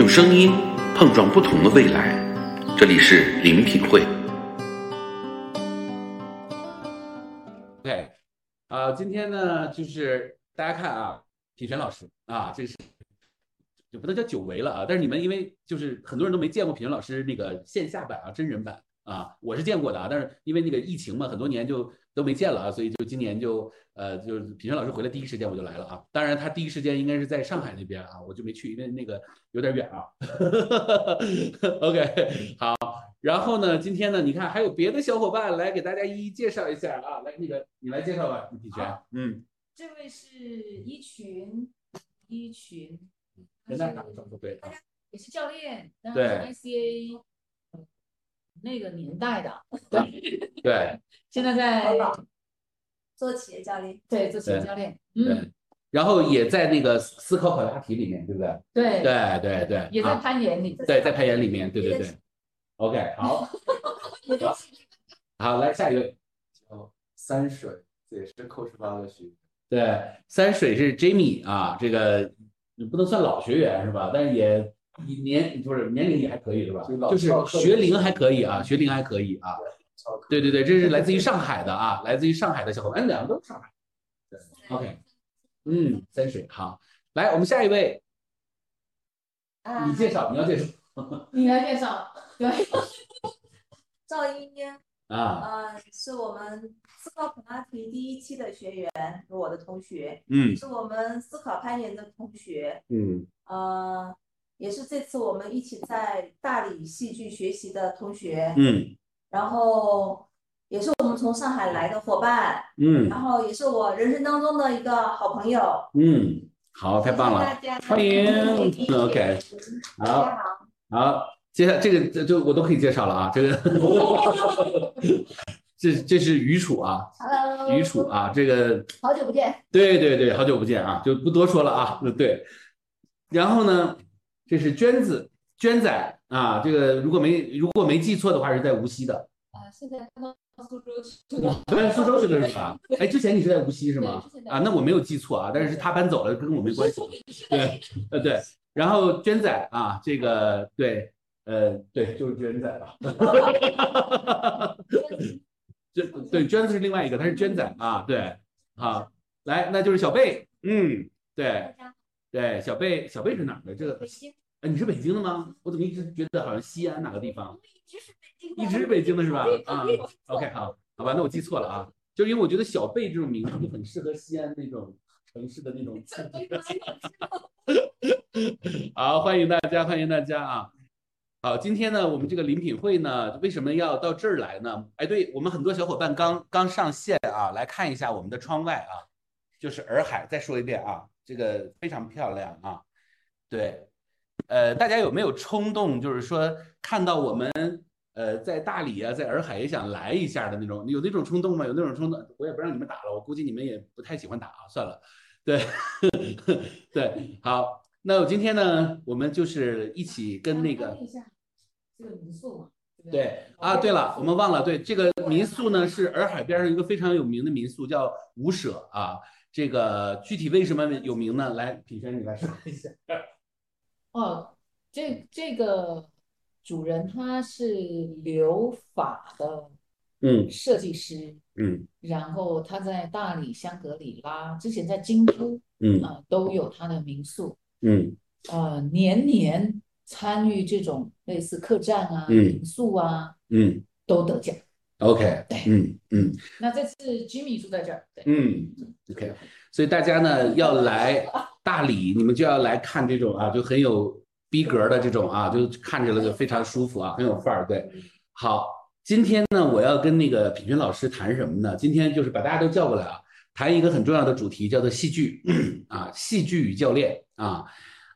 用声音碰撞不同的未来，这里是林品会。OK，啊、今天呢，就是大家看啊，品璇老师啊，这是就不能叫久违了啊，但是你们因为就是很多人都没见过品璇老师那个线下版啊，真人版啊，我是见过的啊，但是因为那个疫情嘛，很多年就都没见了啊，所以就今年就呃，就是品轩老师回来第一时间我就来了啊，当然他第一时间应该是在上海那边啊，我就没去，因为那个有点远啊。OK，好。然后呢，今天呢，你看还有别的小伙伴来给大家一一介绍一下啊，来那个你来介绍吧，品璇，嗯，这位是一群，一群，跟大家打个招呼，对，也是教练，那对是 ICA 呃那个年代的，对 对现在在做企业教练，对做企业教练，嗯，对，然后也在那个思考考拉题里面，对不对？对，对对对，也在啊攀岩里，对在攀岩里面，对对对。OK，好，好，来下一位，哦，三水，这也是 Coach 八的学员。对，三水是 Jamie 啊，这个不能算老学员是吧？但是也年不是年龄也还可以是吧？就是学龄还可以啊，学龄还可以啊。对对对，这是来自于上海的啊，来自于上海的小伙伴，哎，两个都是上海。对，OK，嗯，三水好，来我们下一位，啊你介绍，你要介绍 你来介绍，对，赵英英，啊，呃，是我们思考普拉提第一期的学员，是我的同学，嗯是我们思考攀岩的同学，嗯呃，也是这次我们一起在大理戏剧学习的同学，嗯。然后也是我们从上海来的伙伴，嗯。然后也是我人生当中的一个好朋友，嗯，好，太棒了，大家。欢迎，OK，好。好，接下来这个这就我都可以介绍了啊，这个 这这是余楚啊，Hello，余楚啊，这个好久不见。对对对，好久不见啊，就不多说了啊。对，然后呢，这是娟子娟仔啊，这个如果没如果没记错的话是在无锡的，啊，现在搬到苏州去 了，对，苏州去了是吧？哎，之前你是在无锡是吗啊，那我没有记错啊，但是他搬走了，跟我没关系。对，呃对，然后娟仔啊，这个对，呃对，就是娟仔吧。这对娟子是另外一个，他是娟仔啊，对，好，来，那就是小贝，嗯，对大家好，对，小贝，小贝是哪儿的？这个哎，你是北京的吗？我怎么一直觉得好像西安哪个地方？一直是北京的，一直是北京的是吧？啊，OK，好，好吧，那我记错了啊，就是因为我觉得小贝这种名字就很适合西安那种城市的那种。好，欢迎大家，欢迎大家啊！好，今天呢，我们这个礼品会呢，为什么要到这儿来呢？哎，对我们很多小伙伴刚刚上线啊，来看一下我们的窗外啊，就是洱海。再说一遍啊，这个非常漂亮啊。对，呃，大家有没有冲动，就是说看到我们呃在大理啊，在洱海也想来一下的那种，有那种冲动吗？有那种冲动，我也不让你们打了，我估计你们也不太喜欢打啊，算了。对，对，好，那我今天呢，我们就是一起跟那个对啊，对了，我们忘了，对这个民宿呢是洱海边上一个非常有名的民宿，叫五舍啊。这个具体为什么有名呢？来，品轩你来说一下。哦，这这个主人他是留法的嗯。设计师，嗯。然后他在大理、香格里拉，之前在京都嗯。啊、都有他的民宿，嗯。呃，年年参与这种类似客栈啊、嗯。民宿啊嗯。都得奖。，OK，对嗯嗯那这次 Jimmy 住在这儿，对，嗯，OK，所以大家呢要来大理，你们就要来看这种啊，就很有逼格的这种啊，就看着了就非常舒服啊，很有范儿。对，好，今天呢我要跟那个品轩老师谈什么呢？今天就是把大家都叫过来啊，谈一个很重要的主题，叫做戏剧 啊，戏剧与教练啊。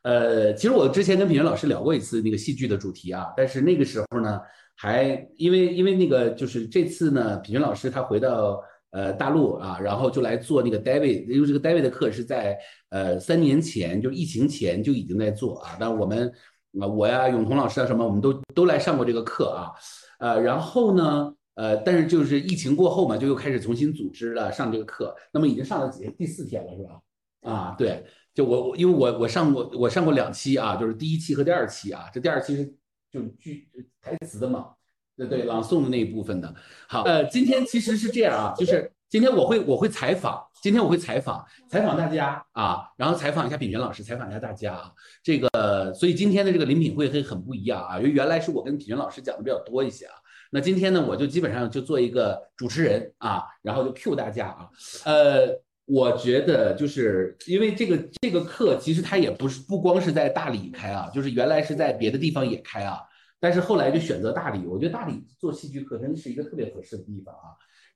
呃，其实我之前跟品轩老师聊过一次那个戏剧的主题啊，但是那个时候呢，还因为因为那个就是这次呢，品轩老师他回到呃大陆啊，然后就来做那个 David，因为这个 David 的课是在呃三年前，就疫情前就已经在做啊，但我们啊我呀永彤老师啊什么，我们都都来上过这个课啊，呃，然后呢。呃，但是就是疫情过后嘛，就又开始重新组织了上这个课，那么已经上了几第四天了，是吧？啊，对，就我我因为我我上过我上过两期啊，就是第一期和第二期啊，这第二期是就句台词的嘛，对对，朗诵的那一部分的。好，呃，今天其实是这样啊，就是今天我会我会采访，今天我会采访采访大家啊，然后采访一下品璇老师，采访一下大家啊，这个所以今天的这个临品会会很不一样啊，因为原来是我跟品璇老师讲的比较多一些啊。那今天呢，我就基本上就做一个主持人啊，然后就 Q 大家啊，呃，我觉得就是因为这个这个课其实它也不是不光是在大理开啊，就是原来是在别的地方也开啊，但是后来就选择大理，我觉得大理做戏剧课真的是一个特别合适的地方啊。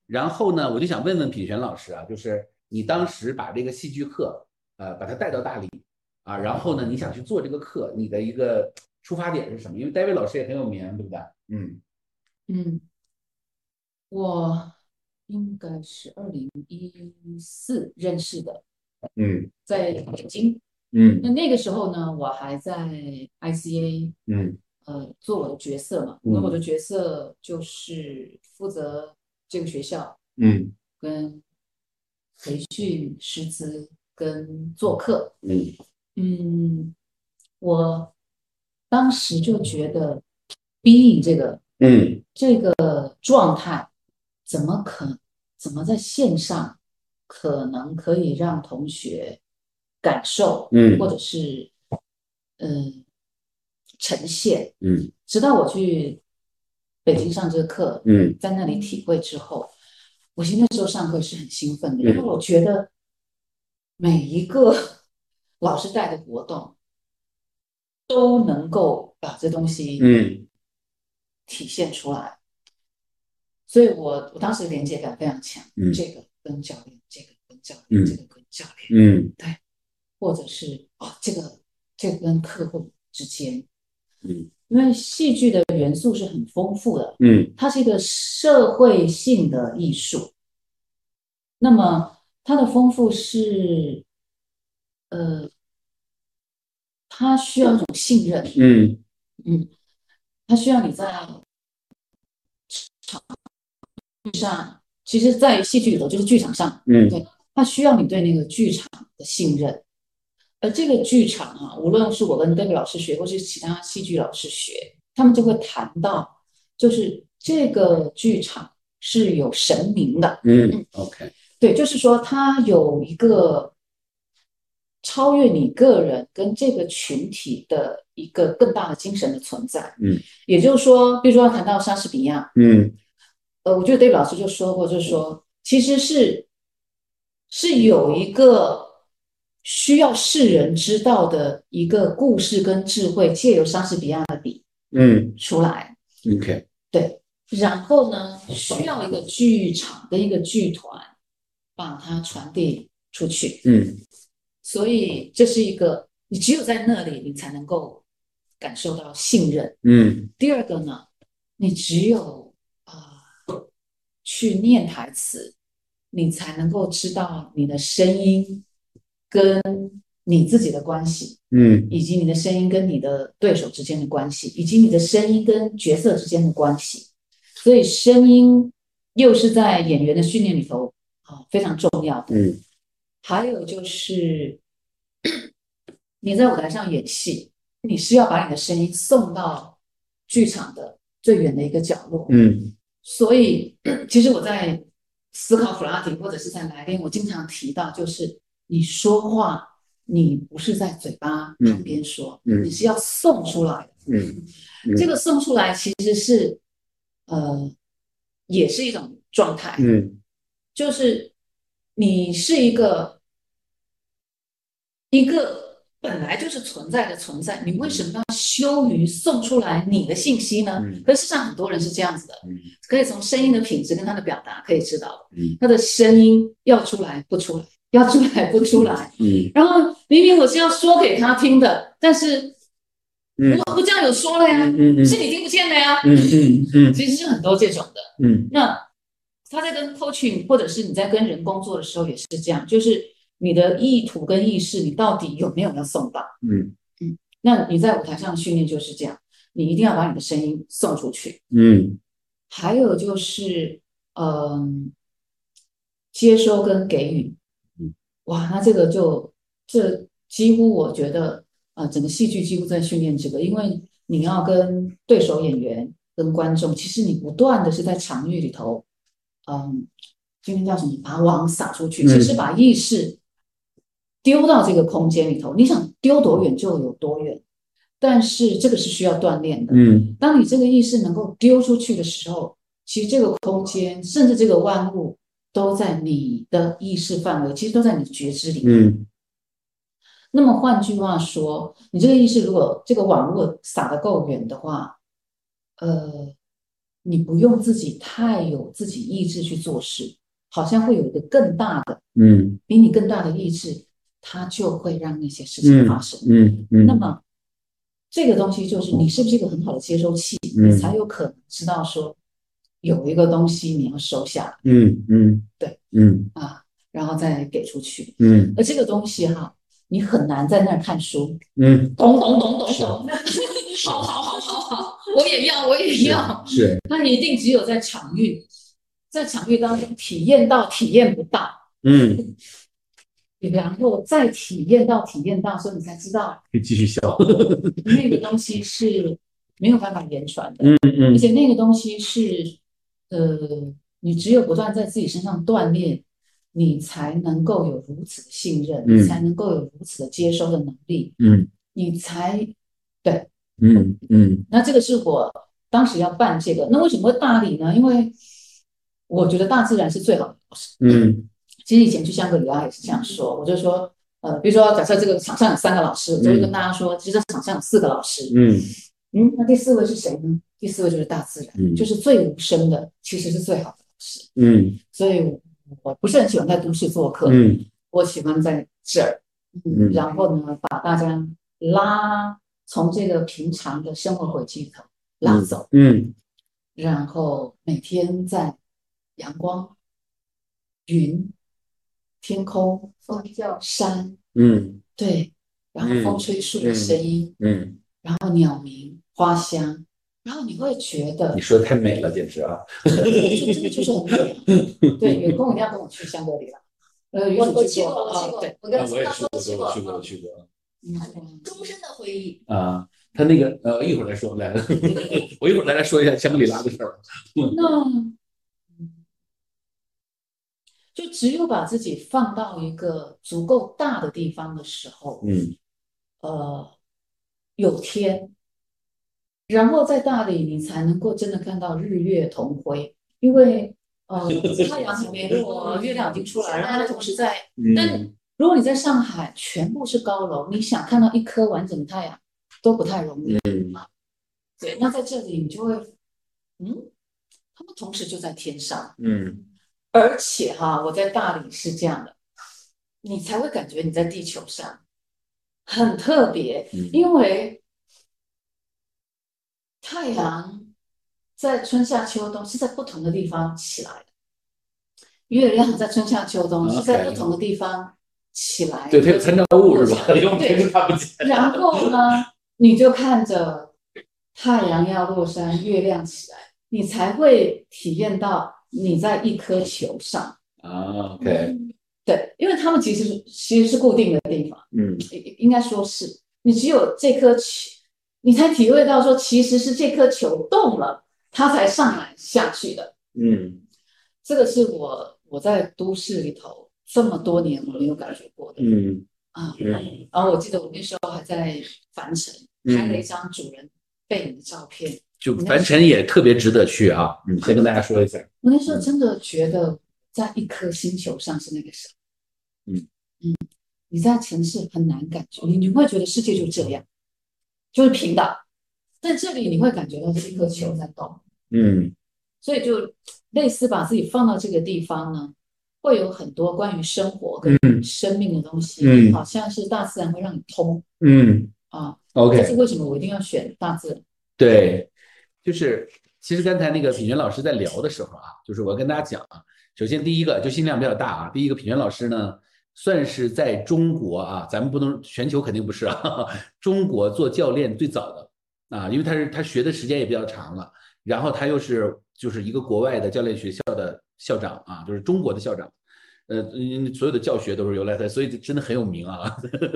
然后呢，我就想问问品璇老师啊，就是你当时把这个戏剧课呃把它带到大理啊，然后呢你想去做这个课，你的一个出发点是什么？因为戴维老师也很有名，对不对？嗯。嗯，我应该是二零一四认识的，嗯在北京。嗯那那个时候呢，我还在 ICA，嗯呃，做我的角色嘛。嗯那我的角色就是负责这个学校嗯跟培训师资跟做客。嗯嗯，我当时就觉得 being 这个嗯这个状态，怎么可怎么在线上可能可以让同学感受，嗯。或者是嗯呈现？嗯。直到我去北京上这个课，嗯。在那里体会之后，我其实那时候上课是很兴奋的，嗯。因为我觉得每一个老师带的活动都能够把这东西嗯。体现出来，所以我我当时连接感非常强，嗯。这个跟教练，这个跟教练，嗯这个跟教练，嗯。对。或者是哦，这个这个跟客户之间，嗯。因为戏剧的元素是很丰富的，嗯。它是一个社会性的艺术。那么它的丰富是，呃，它需要一种信任，嗯。嗯，它需要你在场上，其实，在戏剧里头就是剧场上，嗯。对，它需要你对那个剧场的信任。而这个剧场啊，无论是我跟 David 老师学，或是其他戏剧老师学，他们就会谈到，就是这个剧场是有神明的，嗯，OK，对，就是说它有一个超越你个人跟这个群体的一个更大的精神的存在。嗯，也就是说，比如说要谈到莎士比亚，嗯呃，我觉得 David 老师就说过，就是说其实是是有一个需要世人知道的一个故事跟智慧，借由莎士比亚的笔嗯出来。，OK，对，然后呢，需要一个剧场跟一个剧团把它传递出去。嗯所以这是一个，你只有在那里，你才能够感受到信任。嗯第二个呢，你只有去念台词，你才能够知道你的声音跟你自己的关系，嗯以及你的声音跟你的对手之间的关系，以及你的声音跟角色之间的关系。所以声音又是在演员的训练里头啊、非常重要的。嗯还有就是你在舞台上演戏，你是要把你的声音送到剧场的最远的一个角落。嗯所以，其实我在思考普拉提或者是在来电，我经常提到，就是你说话，你不是在嘴巴旁边说，嗯嗯你是要送出来的。嗯这个送出来其实是，呃，也是一种状态，嗯就是你是一个一个本来就是存在的存在，你为什么要羞于送出来你的信息呢？嗯可事实上，很多人是这样子的，嗯可以从声音的品质跟他的表达可以知道，嗯他的声音要出来不出来，要出来不出来。嗯然后明明我是要说给他听的，但是嗯我不这样有说了呀，嗯嗯是你听不见的呀。嗯嗯嗯其实是很多这种的。嗯那他在跟 coaching 或者是你在跟人工作的时候也是这样，就是你的意图跟意识，你到底有没有要送到？嗯嗯那你在舞台上的训练就是这样，你一定要把你的声音送出去。嗯还有就是，嗯，接收跟给予嗯，哇，那这个就这几乎我觉得啊、呃整个戏剧几乎在训练这个，因为你要跟对手演员、跟观众，其实你不断的是在场域里头，嗯，今天叫什么？把网撒出去，嗯其实把意识丢到这个空间里头，你想丢多远就有多远，但是这个是需要锻炼的。嗯当你这个意识能够丢出去的时候，其实这个空间，甚至这个万物，都在你的意识范围，其实都在你的觉知里面。嗯那么换句话说，你这个意识如果这个网络撒得够远的话，呃，你不用自己太有自己意志去做事，好像会有一个更大的、嗯比你更大的意志，它就会让那些事情发生。嗯嗯，那么这个东西就是你是不是一个很好的接收器，嗯。你才有可能知道说有一个东西你要收下来嗯嗯。对嗯。啊，然后再给出去。嗯。而这个东西哈，你很难在那儿看书，嗯。懂懂懂懂是。懂，好好好好好，我也要我也要，是。那一定只有在场域，在场域当中体验到体验不到，嗯，然后再体验到体验到，所以你才知道可以继续笑。那个东西是没有办法言传的。嗯嗯而且那个东西是，呃，你只有不断在自己身上锻炼，你才能够有如此的信任，嗯你才能够有如此的接收的能力，嗯你才对。嗯嗯那这个是我当时要办这个，那为什么会大理呢？因为我觉得大自然是最好的老师。嗯其实以前去香格里拉也是这样说，我就说，呃，比如说假设这个场上有三个老师，我就会跟大家说，其实场上有四个老师，嗯。嗯，那第四位是谁呢？第四位就是大自然，嗯。就是最无声的，其实是最好的老师。嗯。所以我不是很喜欢在都市做客，嗯。我喜欢在这儿，嗯然后呢，把大家拉从这个平常的生活轨迹里头拉走，嗯。然后每天在阳光、云、天空、风叫山，嗯对，然后风吹树的声音，嗯，然后鸟鸣、花香，然后你会觉得你说的太美了，简直啊！这真的就是很美啊。对，有空一定要跟我去香格里拉。呃，我我有去去过，我去啊，过对，，我跟他我也去过，都去过，我去过，我去过。嗯终身的回忆。啊，他那个呃，一会儿再说来，我一会儿再来说一下香格里拉的事儿。那嗯就只有把自己放到一个足够大的地方的时候，嗯呃，有天，然后在大理你才能够真的看到日月同辉，因为呃 太阳还没落，月亮已经出来，然后它同时在。但嗯如果你在上海，全部是高楼，你想看到一颗完整的太阳都不太容易。嗯对，那在这里你就会，嗯，他们同时就在天上。嗯而且哈，我在大理是这样的，你才会感觉你在地球上，很特别，嗯。因为太阳在春夏秋冬是在不同的地方起来的，月亮在春夏秋冬是在不同的地方起来，对，它有参照物是吧？然后呢，你就看着太阳要落山，月亮起来，你才会体验到你在一颗球上。啊，OK，对，因为他们其实是其实是固定的地方，嗯。应应该说是。你只有这颗球，你才体会到说其实是这颗球动了，它才上来下去的。嗯。这个是我我在都市里头这么多年我没有感觉过的。嗯。啊。嗯然后我记得我那时候还在凡城嗯。拍了一张主人背影的照片，就凡尘也特别值得去啊。嗯，先跟大家说一下。我那时候真的觉得在一颗星球上是那个时候。嗯嗯，你在城市很难感觉，你你会觉得世界就这样，就是平的，但这里你会感觉到是一颗球在动，嗯所以就类似把自己放到这个地方呢，会有很多关于生活跟嗯生命的东西，嗯好像是大自然会让你通嗯啊。这，OK，是为什么我一定要选大自然？对，就是其实刚才那个品源老师在聊的时候啊，就是我要跟大家讲啊，首先第一个就心量比较大啊，第一个品源老师呢，算是在中国啊，咱们不能全球肯定不是啊，中国做教练最早的啊，因为他是他学的时间也比较长了，然后他又是就是一个国外的教练学校的校长啊，就是中国的校长，呃，所有的教学都是由来他，所以真的很有名啊。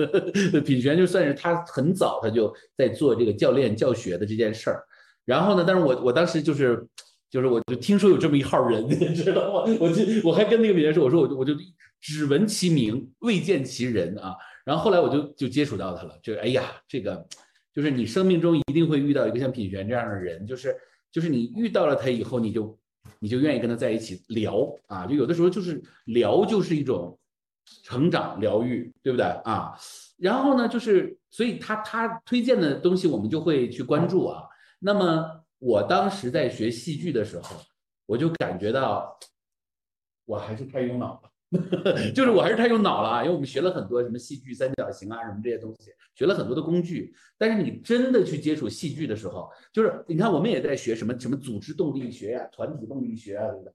品璇就算是他很早他就在做这个教练教学的这件事儿。然后呢，但是我我当时就是就是我就听说有这么一号人，你知道吗？我就我还跟那个别人说，我说我就我就只闻其名，未见其人啊。然后后来我就就接触到他了，就哎呀，这个就是你生命中一定会遇到一个像品璇这样的人，就是就是你遇到了他以后，你就你就愿意跟他在一起聊啊，就有的时候就是聊就是一种成长疗愈，对不对啊？然后呢，就是所以他他推荐的东西我们就会去关注啊。那么我当时在学戏剧的时候，我就感觉到我还是太用脑了。就是我还是太用脑了啊，因为我们学了很多什么戏剧三角形啊，什么这些东西，学了很多的工具。但是你真的去接触戏剧的时候，就是你看我们也在学什么什么组织动力学呀、团体动力学啊，对不对？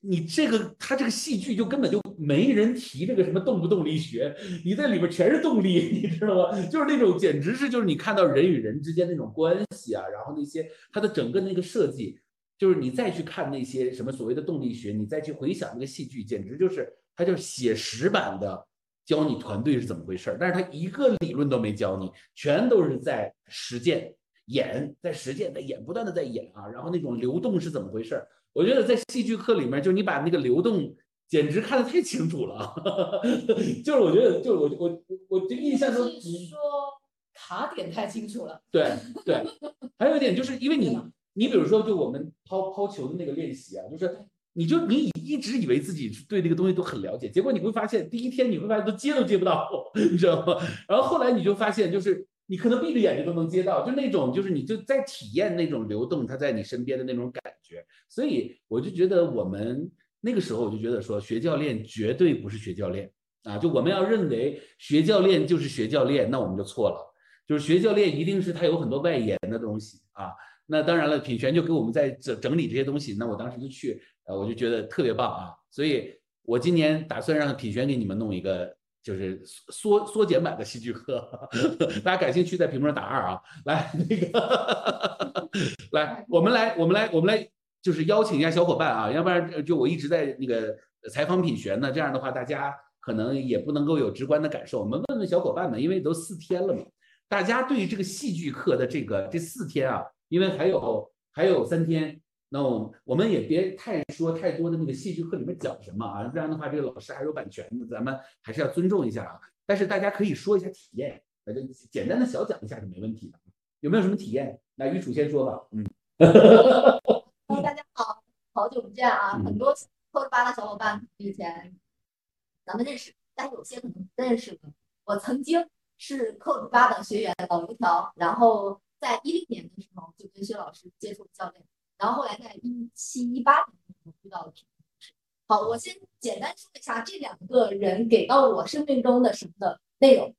你这个他这个戏剧就根本就没人提这个什么动不动力学，你在里边全是动力，你知道吗？就是那种简直是就是你看到人与人之间那种关系啊，然后那些它的整个那个设计。就是你再去看那些什么所谓的动力学，你再去回想那个戏剧，简直就是它就是写实版的教你团队是怎么回事儿。但是它一个理论都没教你，全都是在实践演，在实践，在演，不断的在演啊。然后那种流动是怎么回事儿？我觉得在戏剧课里面，就你把那个流动简直看得太清楚了。就是我觉得，就是我我我就印象中是说卡点太清楚了。对对，还有一点就是因为你。你比如说，就我们抛抛球的那个练习啊，就是你就你一直以为自己对那个东西都很了解，结果你会发现，第一天你会发现都接都接不到，你知道吗？然后后来你就发现，就是你可能闭着眼睛都能接到，就那种就是你就在体验那种流动，它在你身边的那种感觉。所以我就觉得我们那个时候我就觉得说，学教练绝对不是学教练啊，就我们要认为学教练就是学教练，那我们就错了，就是学教练一定是他有很多外延的东西啊。那当然了，品璇就给我们在整整理这些东西。那我当时就去，呃，我就觉得特别棒啊。所以我今年打算让品璇给你们弄一个，就是缩缩减版的戏剧课。大家感兴趣，在屏幕上打二啊。来，那个，来，我们来，我们来，我们来，就是邀请一下小伙伴啊。要不然就我一直在那个采访品学呢，这样的话大家可能也不能够有直观的感受。我们问问小伙伴们，因为都四天了嘛，大家对于这个戏剧课的这个这四天啊。因为还有还有三天，那我我们也别太说太多的那个戏剧课里面讲什么啊，不然的话这个老师还有版权的，咱们还是要尊重一下啊。但是大家可以说一下体验，那就简单的小讲一下是没问题的。有没有什么体验？那于楚先说吧。嗯。大家好，好久不见啊！很多扣十八的小伙伴以前咱们认识，但有些可能不认识我曾经是扣十八的学员老油条，然后。在一零年的时候就跟薛老师接触教练，然后后来在一七一八年的时候遇到了。好，我先简单说一下这两个人给到我生命中的什么的内容。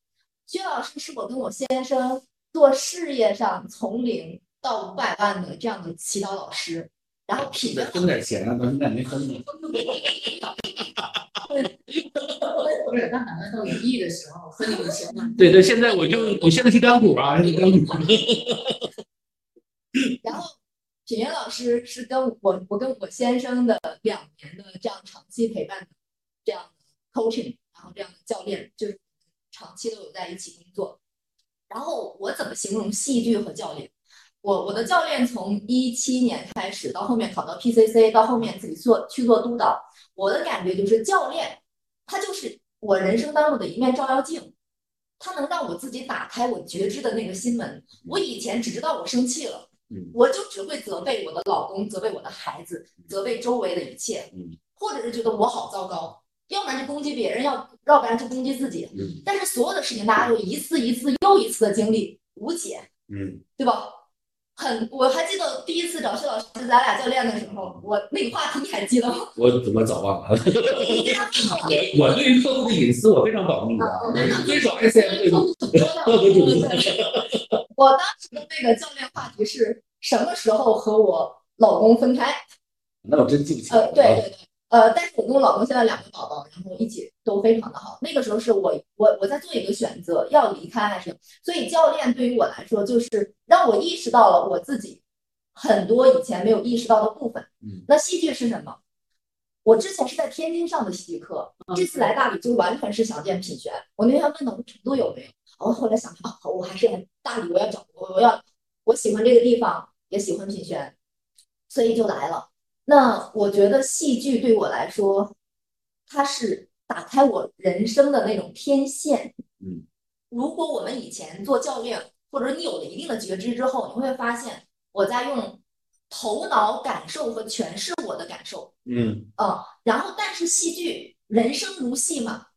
薛老师是我跟我先生做事业上从零到五百万的这样的祈祷老师，然后品分点钱啊，到现在没分呢。不是，他打算到一亿的时候分你们钱吗？对对，现在我就我现在是干股啊，是干股。然后品源老师是跟我我跟我先生的两年的这样长期陪伴的这样的 coaching，然后这样的教练，就是长期都有在一起工作。然后我怎么形容戏剧和教练？我我的教练从一七年开始到后面考到 PCC，到后面自己做去做督导，我的感觉就是教练他就是。我人生当中的一面照妖镜，它能让我自己打开我觉知的那个心门。我以前只知道我生气了，我就只会责备我的老公，责备我的孩子，责备周围的一切，或者是觉得我好糟糕，要不然就攻击别人，要要不然就攻击自己。但是所有的事情，大家都一次一次又一次的经历，无解，嗯，对吧？很，我还记得第一次找薛老师，咱俩教练的时候，我那个话题你还记得吗？我怎么早忘了？我 我对于客户的隐私我非常保密的，遵守 S M 的我当时的那个教练话题是什么时候和我老公分开？那我真记不起来。呃，对对对。呃，但是我跟我老公现在两个宝宝，然后一起都非常的好。那个时候是我我我在做一个选择，要离开还是？所以教练对于我来说，就是让我意识到了我自己很多以前没有意识到的部分。嗯。那戏剧是什么？我之前是在天津上的戏剧课，这次来大理就完全是想见品璇。我那天问他我成都有没有，我后来想想，哦，我还是来大理，我要找我我要我喜欢这个地方，也喜欢品璇，所以就来了。那我觉得戏剧对我来说，它是打开我人生的那种天线。嗯，如果我们以前做教练，或者你有了一定的觉知之后，你会发现我在用头脑感受和诠释我的感受。嗯啊，然后但是戏剧，人生如戏嘛，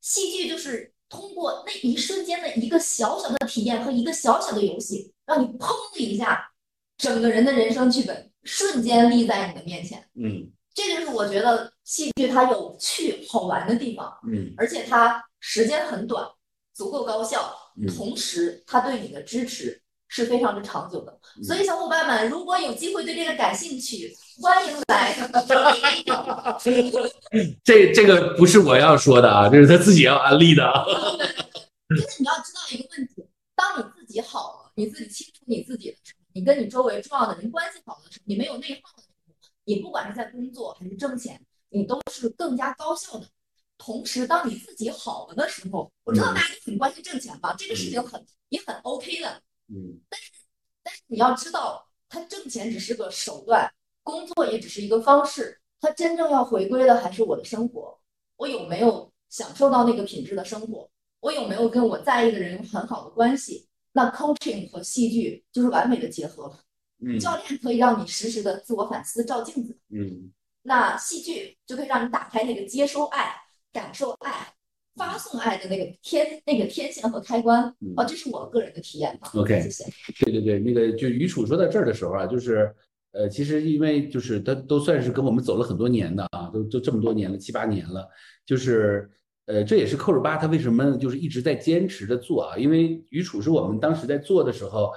戏剧就是通过那一瞬间的一个小小的体验和一个小小的游戏，让你砰的一下，整个人的人生剧本瞬间立在你的面前。嗯这就是我觉得戏剧它有趣好玩的地方，嗯而且它时间很短，足够高效，嗯同时它对你的支持是非常之长久的。所以小伙伴们，如果有机会对这个感兴趣，欢迎来。这这个不是我要说的啊，这是他自己要安利的啊。但是你要知道一个问题，当你自己好了，你自己清楚你自己的你跟你周围重要的人关系好的时候，你没有内耗的时候，你不管是在工作还是挣钱，你都是更加高效的。同时，当你自己好了的时候，我知道大家都很关心挣钱吧，这个事情很也很 OK 的。嗯但是你要知道，他挣钱只是个手段，工作也只是一个方式，他真正要回归的还是我的生活。我有没有享受到那个品质的生活？我有没有跟我在意的人有很好的关系？那 coaching 和戏剧就是完美的结合了。嗯教练可以让你实时的自我反思、照镜子，嗯那戏剧就可以让你打开那个接收爱、感受爱、发送爱的那个天那个天线和开关。嗯啊，这是我个人的体验吧。OK 谢谢。对对对，那个就于楚说到这儿的时候啊，就是呃，其实因为就是他都算是跟我们走了很多年的啊，都都这么多年了，七八年了，就是呃，这也是扣着八他为什么就是一直在坚持着做啊，因为于楚是我们当时在做的时候。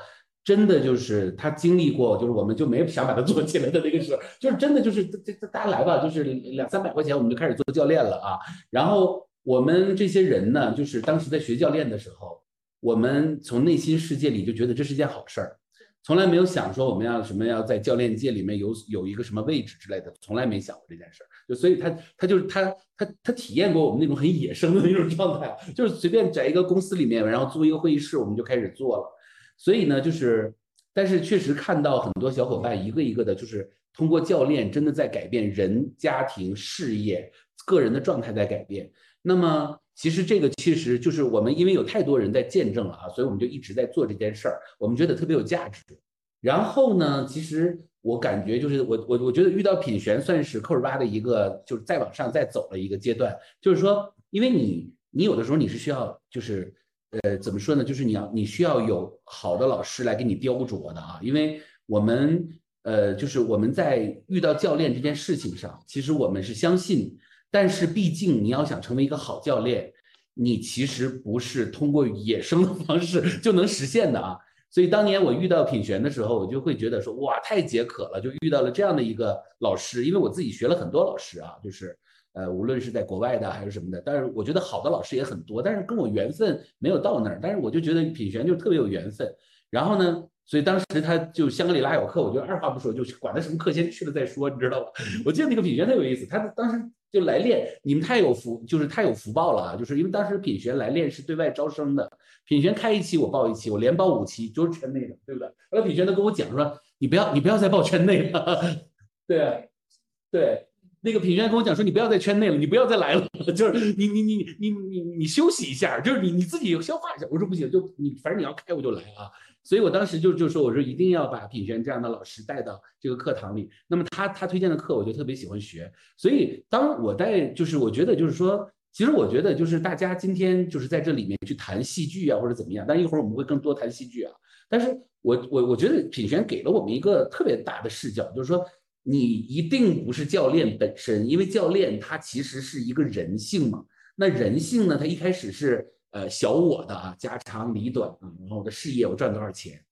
真的就是他经历过，就是我们就没想把他做起来的那个时候，就是真的就是这这大家来吧，就是两三百块钱我们就开始做教练了啊。然后我们这些人呢，就是当时在学教练的时候，我们从内心世界里就觉得这是件好事儿，从来没有想说我们要什么要在教练界里面有有一个什么位置之类的，从来没想过这件事儿。就所以他他就是他他他体验过我们那种很野生的那种状态，就是随便在一个公司里面，然后租一个会议室，我们就开始做了。所以呢，就是但是确实看到很多小伙伴一个一个的，就是通过教练真的在改变人、家庭、事业、个人的状态在改变。那么其实这个其实就是我们因为有太多人在见证了啊，所以我们就一直在做这件事儿，我们觉得特别有价值。然后呢，其实我感觉就是我我我觉得遇到品璇算是扣十八的一个就是再往上再走了一个阶段，就是说，因为你你有的时候你是需要就是呃怎么说呢，就是你要你需要有好的老师来给你雕琢的啊，因为我们呃就是我们在遇到教练这件事情上，其实我们是相信，但是毕竟你要想成为一个好教练，你其实不是通过野生的方式就能实现的啊。所以当年我遇到品璇的时候，我就会觉得说，哇，太解渴了，就遇到了这样的一个老师。因为我自己学了很多老师啊，就是呃，无论是在国外的还是什么的，但是我觉得好的老师也很多，但是跟我缘分没有到那儿。但是我就觉得品璇就特别有缘分。然后呢，所以当时他就香格里拉有课，我就二话不说就管他什么课先去了再说，你知道吧？我记得那个品璇特有意思，他当时就来练，你们太有福，就是太有福报了啊！就是因为当时品学来练是对外招生的，品学开一期我报一期，我连报五期，就是圈内的，对不对？后来品学都跟我讲说，你不要你不要再报圈内了，对对。那个品学跟我讲说，你不要在圈内了，你不要再来了，就是你你你你你你休息一下，就是你你自己消化一下。我说不行，就你反正你要开我就来啊。所以我当时就就说，我说一定要把品璇这样的老师带到这个课堂里。那么他他推荐的课，我就特别喜欢学。所以当我在就是我觉得就是说，其实我觉得就是大家今天就是在这里面去谈戏剧啊或者怎么样，但一会儿我们会更多谈戏剧啊。但是我我我觉得品璇给了我们一个特别大的视角，就是说你一定不是教练本身，因为教练他其实是一个人性嘛。那人性呢，他一开始是。呃，小我的啊，家长里短啊，然后我的事业我赚多少钱，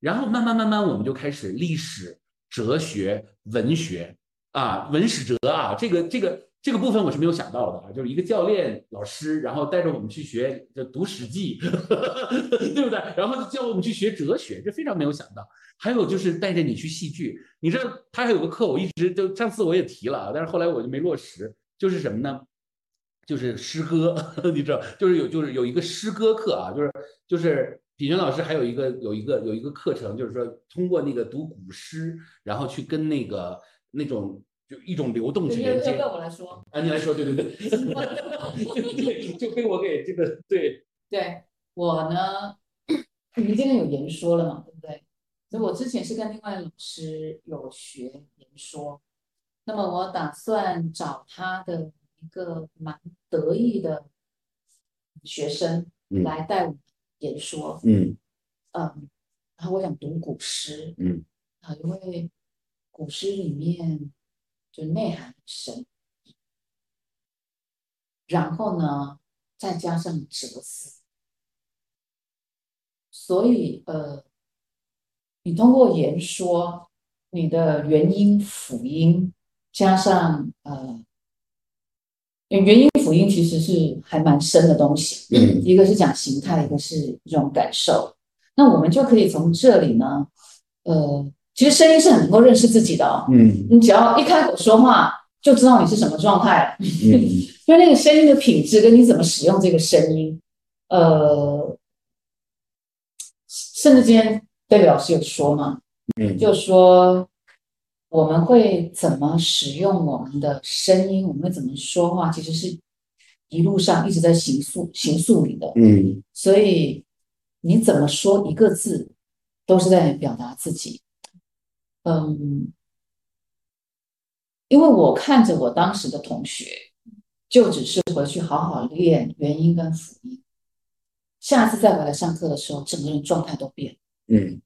然后慢慢慢慢我们就开始历史、哲学、文学啊，文史哲啊，这个这个这个部分我是没有想到的啊，就是一个教练老师，然后带着我们去学就读《史记》，对不对？然后就教我们去学哲学，这非常没有想到。还有就是带着你去戏剧，你知道他还有个课，我一直就上次我也提了啊，但是后来我就没落实，就是什么呢？就是诗歌，你知道，就是有就是有一个诗歌课啊，就是就是品轩老师还有一个有一个有一个课程，就是说通过那个读古诗，然后去跟那个那种就一种流动去连接。要我来说，啊，你来说，对对 对，对，就被我给这个对对我呢，你们今天有言说了嘛，对不对？所以我之前是跟另外老师有学言说，那么我打算找他的一个蛮得意的学生嗯。来带我们言说，嗯。嗯，然后我想读古诗，嗯。啊，因为古诗里面就内涵很深，然后呢，再加上哲思，所以呃，你通过言说，你的元音辅音加上呃，元音辅音其实是还蛮深的东西，嗯一个是讲形态，一个是一种感受。那我们就可以从这里呢，呃，其实声音是很能够认识自己的哦。嗯你只要一开口说话，就知道你是什么状态了。嗯因为那个声音的品质跟你怎么使用这个声音，呃，甚至今天戴表老师有说嘛，嗯就说我们会怎么使用我们的声音，我们会怎么说话，其实是一路上一直在形塑形塑你的。嗯所以你怎么说一个字，都是在表达自己。嗯，因为我看着我当时的同学，就只是回去好好练元音跟辅音，下次再回来上课的时候，整个人状态都变了。嗯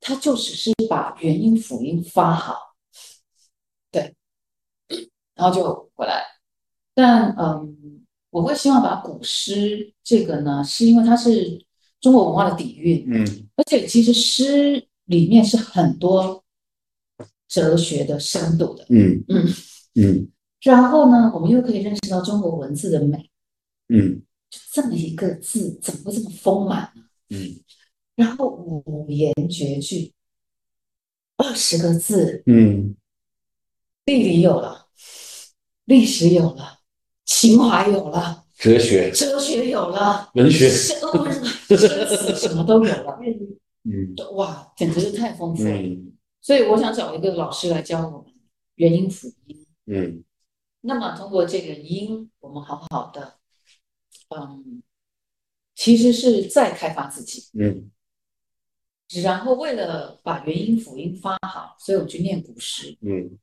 他就只是把元音辅音发好，对，然后就回来。但嗯，我会希望把古诗这个呢，是因为它是中国文化的底蕴，嗯而且其实诗里面是很多哲学的深度的。嗯嗯，嗯然后呢，我们又可以认识到中国文字的美，嗯就这么一个字，怎么会这么丰满呢？嗯然后五言绝句，二十个字，嗯地理有了，历史有了，情怀有了，哲学、哲学有了，文学，生诗词什么都有了，嗯哇，简直是太丰富了。嗯所以我想找一个老师来教我们元音辅音。嗯那么通过这个音，我们好好的，嗯，其实是在开发自己。嗯然后为了把元音辅音发好，所以我去念古诗。嗯。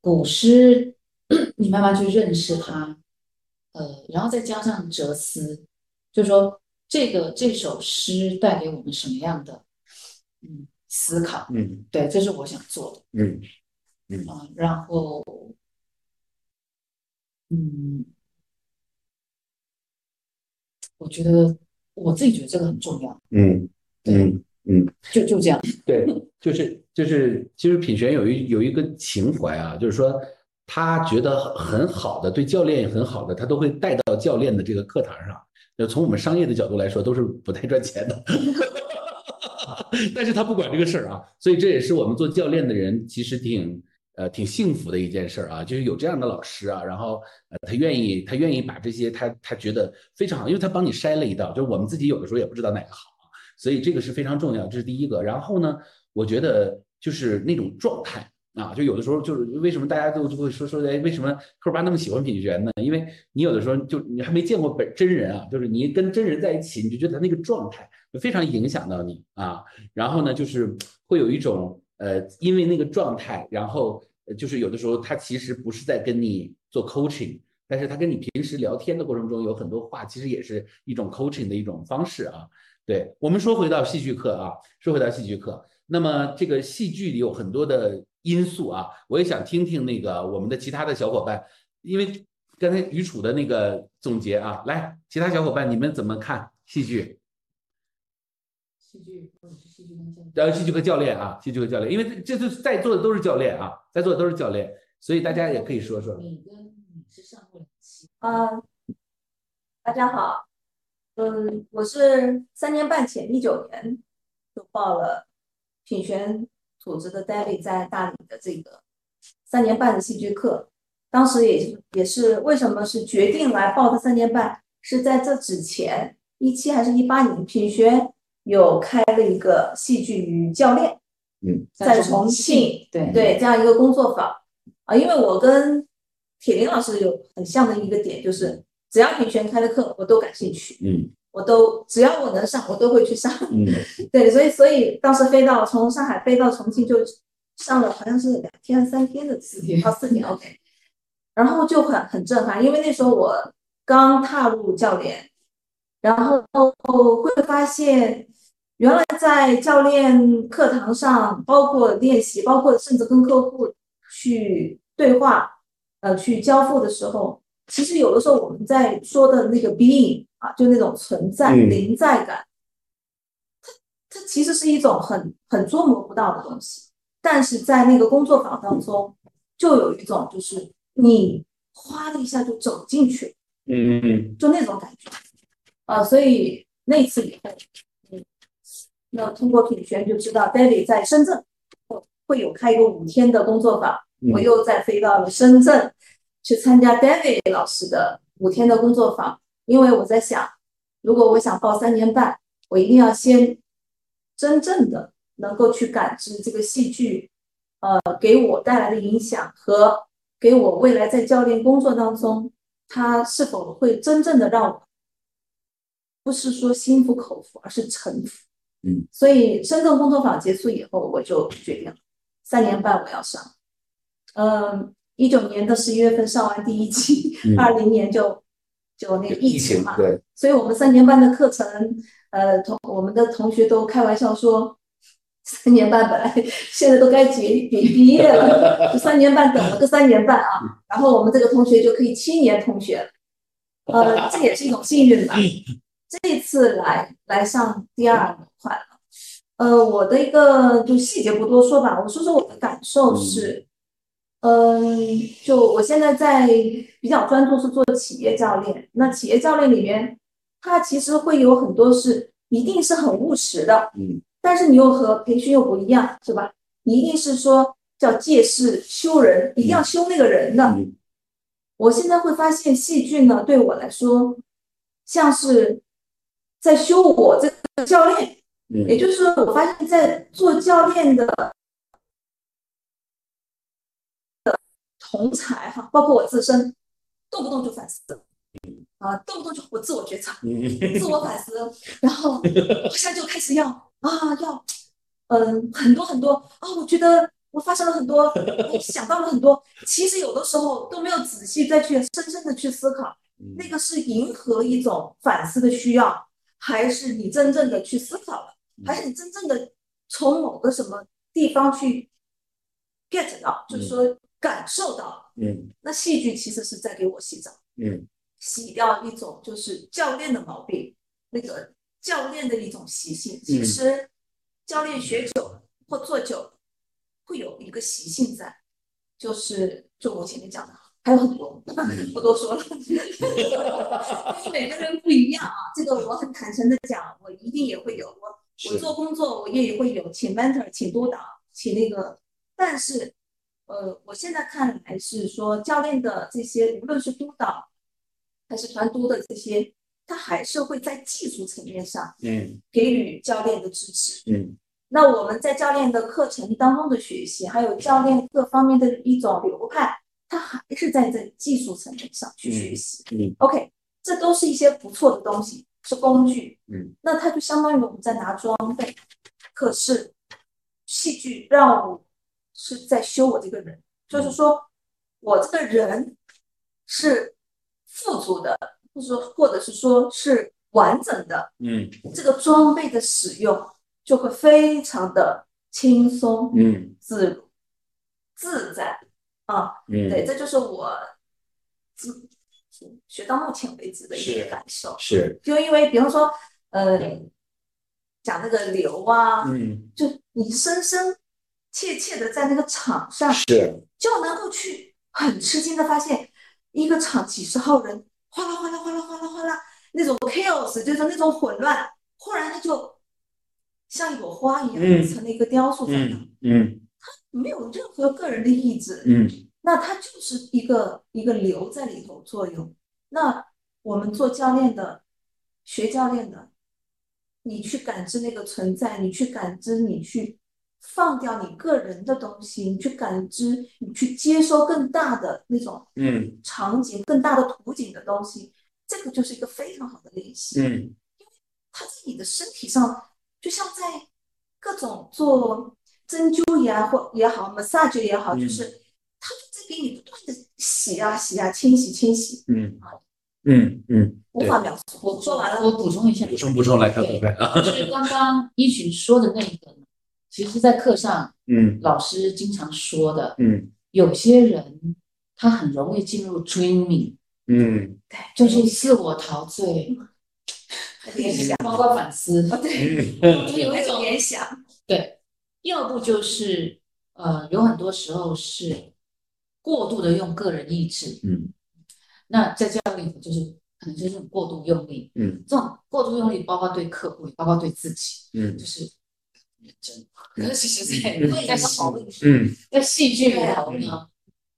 古诗，你慢慢去认识它，呃，然后再加上哲思，就是说这个这首诗带给我们什么样的嗯思考？嗯。对，这是我想做的嗯啊、然后，嗯，我觉得我自己觉得这个很重要，嗯嗯嗯。就就这样。对，就是就是，其实品璇有一有一个情怀啊，就是说他觉得很很好的，对教练也很好的，他都会带到教练的这个课堂上。就从我们商业的角度来说，都是不太赚钱的，但是他不管这个事儿啊，所以这也是我们做教练的人其实挺呃挺幸福的一件事儿啊，就是有这样的老师啊，然后呃他愿意他愿意把这些他他觉得非常好，因为他帮你筛了一道，就是我们自己有的时候也不知道哪个好。所以这个是非常重要，这是第一个。然后呢，我觉得就是那种状态啊，就有的时候就是为什么大家都就会说说，哎，为什么科巴那么喜欢品璇呢？因为你有的时候就你还没见过本真人啊，就是你跟真人在一起，你就觉得他那个状态就非常影响到你啊。然后呢，就是会有一种呃，因为那个状态，然后就是有的时候他其实不是在跟你做 coaching。但是他跟你平时聊天的过程中有很多话，其实也是一种 coaching 的一种方式啊。对我们说回到戏剧课啊，说回到戏剧课，那么这个戏剧里有很多的因素啊，我也想听听那个我们的其他的小伙伴，因为刚才于楚的那个总结啊，来，其他小伙伴你们怎么看戏剧？戏剧或者是戏剧跟教练。呃，戏剧和教练啊，戏剧和教练，因为这这次在座的都是教练啊，在座的都是教练，所以大家也可以说说。你跟你是上过两期，嗯，大家好，嗯，我是三年半前，一九年就报了品轩组织的 David 在大理的这个三年半的戏剧课。当时也也是为什么是决定来报的三年半，是在这之前一七还是一八年，品轩有开了一个戏剧与教练，嗯，在重庆，对。对这样一个工作坊。啊，因为我跟铁林老师有很像的一个点，就是只要品璇开的课，我都感兴趣，嗯我都只要我能上，我都会去上。嗯 对，所以所以当时飞到从上海飞到重庆就上了，好像是两天三天的四天哦四天 OK，然后就很很震撼，因为那时候我刚踏入教练，然后会发现原来在教练课堂上，包括练习，包括甚至跟客户去对话，呃，去交付的时候，其实有的时候我们在说的那个 being 啊，就那种存在、嗯。临在感，它它其实是一种很很捉摸不到的东西，但是在那个工作坊当中，就有一种就是你哗的一下就走进去嗯。嗯嗯。就那种感觉，啊，所以那次以后，嗯，那通过品轩就知道 David 在深圳会会有开一个五天的工作坊，嗯。我又再飞到了深圳去参加 David 老师的五天的工作坊，因为我在想，如果我想报三年半，我一定要先真正的能够去感知这个戏剧，呃，给我带来的影响和给我未来在教练工作当中。他是否会真正的让我，不是说心服口服，而是臣服。嗯，所以深圳工作坊结束以后，我就决定了三年半我要上。嗯，一九年的十一月份上完第一期，嗯。二零年就就那个疫情嘛，对，所以我们三年半的课程，呃，同我们的同学都开玩笑说，三年半本来现在都该结毕毕业了，就三年半等了个三年半啊，然后我们这个同学就可以七年同学了，呃，这也是一种幸运吧。这次来来上第二模块了，呃，我的一个就细节不多说吧，我说说我的感受是，嗯，就我现在在比较专注是做企业教练，那企业教练里面，它其实会有很多是一定是很务实的，嗯但是你又和培训又不一样，是吧？你一定是说叫借势修人，一定要修那个人的。嗯我现在会发现戏剧呢，对我来说，像是在修我这个教练，也嗯就是说，我发现，在做教练的同才哈，包括我自身，动不动就反思，啊，动不动就我自我觉察，嗯。自我反思，然后好像就开始要啊要，嗯，很多很多啊，我觉得我发生了很多，我想到了很多，其实有的时候都没有仔细再去深深的去思考，那个是迎合一种反思的需要，还是你真正的去思考了，还是你真正的从某个什么地方去 get 到，就是说感受到，嗯那戏剧其实是在给我洗澡。嗯洗掉一种就是教练的毛病，那个教练的一种习性。其实教练学久了或做久了，会有一个习性在，就是就我前面讲的，还有很多，不多说了。每个人不一样啊，这个我很坦诚的讲，我一定也会有。我我做工作我也会有请 mentor，请督导，请那个，但是呃，我现在看来是说教练的这些，无论是督导还是团督的这些，他还是会在技术层面上嗯给予教练的支持。嗯那我们在教练的课程当中的学习，还有教练各方面的一种流派，他还是在这技术层面上去学习。嗯 OK，这都是一些不错的东西，是工具。嗯，那它就相当于我们在拿装备，可是戏剧让我是在修我这个人，就是说我这个人是富足的，或者说或者是说是完整的，嗯。这个装备的使用就会非常的轻松、嗯自如、自在。啊。嗯，对，这就是我自学到目前为止的一个感受。是。就因为比方说，呃，讲那个流啊，嗯，就你深深切切的在那个场上，是，就能够去很吃惊的发现，一个场几十号人，哗啦哗啦哗啦哗啦哗啦，那种 chaos 就是那种混乱，忽然它就像一朵花一样嗯。成了一个雕塑在那，嗯嗯。没有任何个人的意志，嗯。那他就是一个一个流在里头作用。那我们做教练的、学教练的，你去感知那个存在，你去感知，你去放掉你个人的东西，你去感知，你去接收更大的那种嗯。场景、更大的图景的东西，这个就是一个非常好的练习。嗯。因为它在你的身体上，就像在各种做针灸也或也好，massage 也好，嗯就是它就在给你不断的洗啊洗啊、清洗清洗，嗯。嗯嗯，无法描述。我说完了，我补充一下，补充补充来，看对看看啊，就是刚刚一群说的那个呢，其实，在课上嗯。老师经常说的，嗯。有些人他很容易进入 dreaming，嗯。对就是自我陶醉，联想，包括反思，啊对，嗯就有一种联想，对，要不就是呃，有很多时候是过度的用个人意志，嗯。那在教育里头就是可能就是过度用力，嗯。这种过度用力包括对客户，也包括对自己，嗯。就是认真。可是实在嗯 在戏嗯在戏剧里头呢，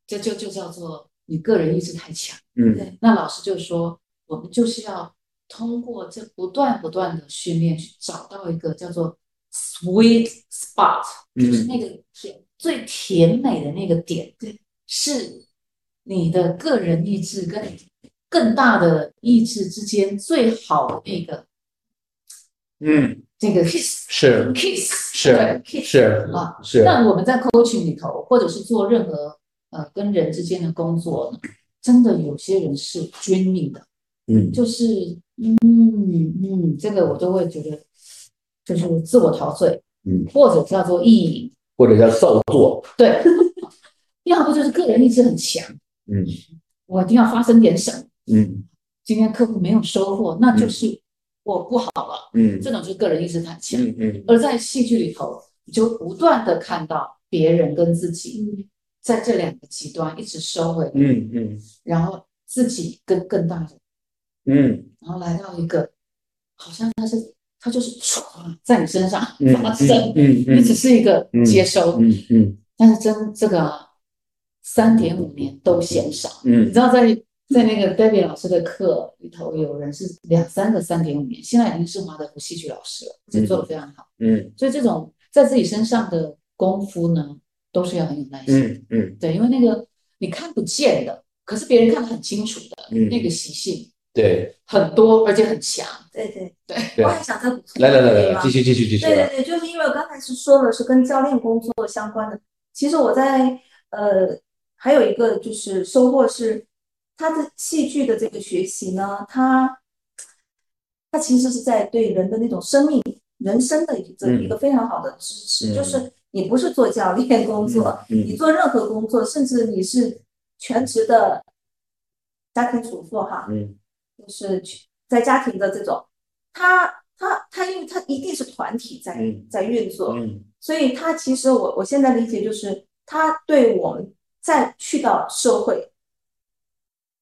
这就就叫做你个人意志太强。嗯对那老师就说，我们就是要通过这不断不断的训练，去找到一个叫做 sweet spot，就是嗯那个甜最甜美的那个点，对，是你的个人意志跟更大的意志之间最好的那个嗯，这个 kiss 是 kiss 是 kiss 是啊是，那我们在 coaching 里头，或者是做任何呃跟人之间的工作，真的有些人是 dreaming 的，嗯。就是嗯嗯，这个我都会觉得就是自我陶醉，嗯，或者叫做意淫，或者叫造作，对，要不就是个人意志很强，嗯。我一定要发生点什么，嗯。今天客户没有收获，那就是我不好了，嗯这种就是个人意识太强。嗯嗯而在戏剧里头，你就不断的看到别人跟自己在这两个极端一直收回来，嗯嗯然后自己跟更大的，嗯然后来到一个好像他是他就是唰在你身上嗯发生，嗯你只是一个接收，嗯嗯但是真这个啊三点五年都嫌少。你嗯知道在在那个 Debbie 老师的课里头，有人是两三个三点五年，现在已经是华德福戏剧老师了，这做的非常好。嗯所以这种在自己身上的功夫呢，都是要很有耐心。嗯嗯对，因为那个你看不见的，可是别人看得很清楚的、嗯那个习性对很多，而且很强。对对对对我还想再补充来来来来来，继续继续继续对对对，就是因为我刚才是说了是跟教练工作相关的。其实我在呃还有一个就是收获是，他的戏剧的这个学习呢，他他其实是在对人的那种生命、人生的一个嗯一个非常好的支持。嗯就是你不是做教练工作，嗯你做任何工作，甚至你是全职的家庭主妇哈，嗯就是去在家庭的这种，他他他，因为他一定是团体在、嗯在运作，嗯所以他其实我我现在理解就是，他对我们再去到社会，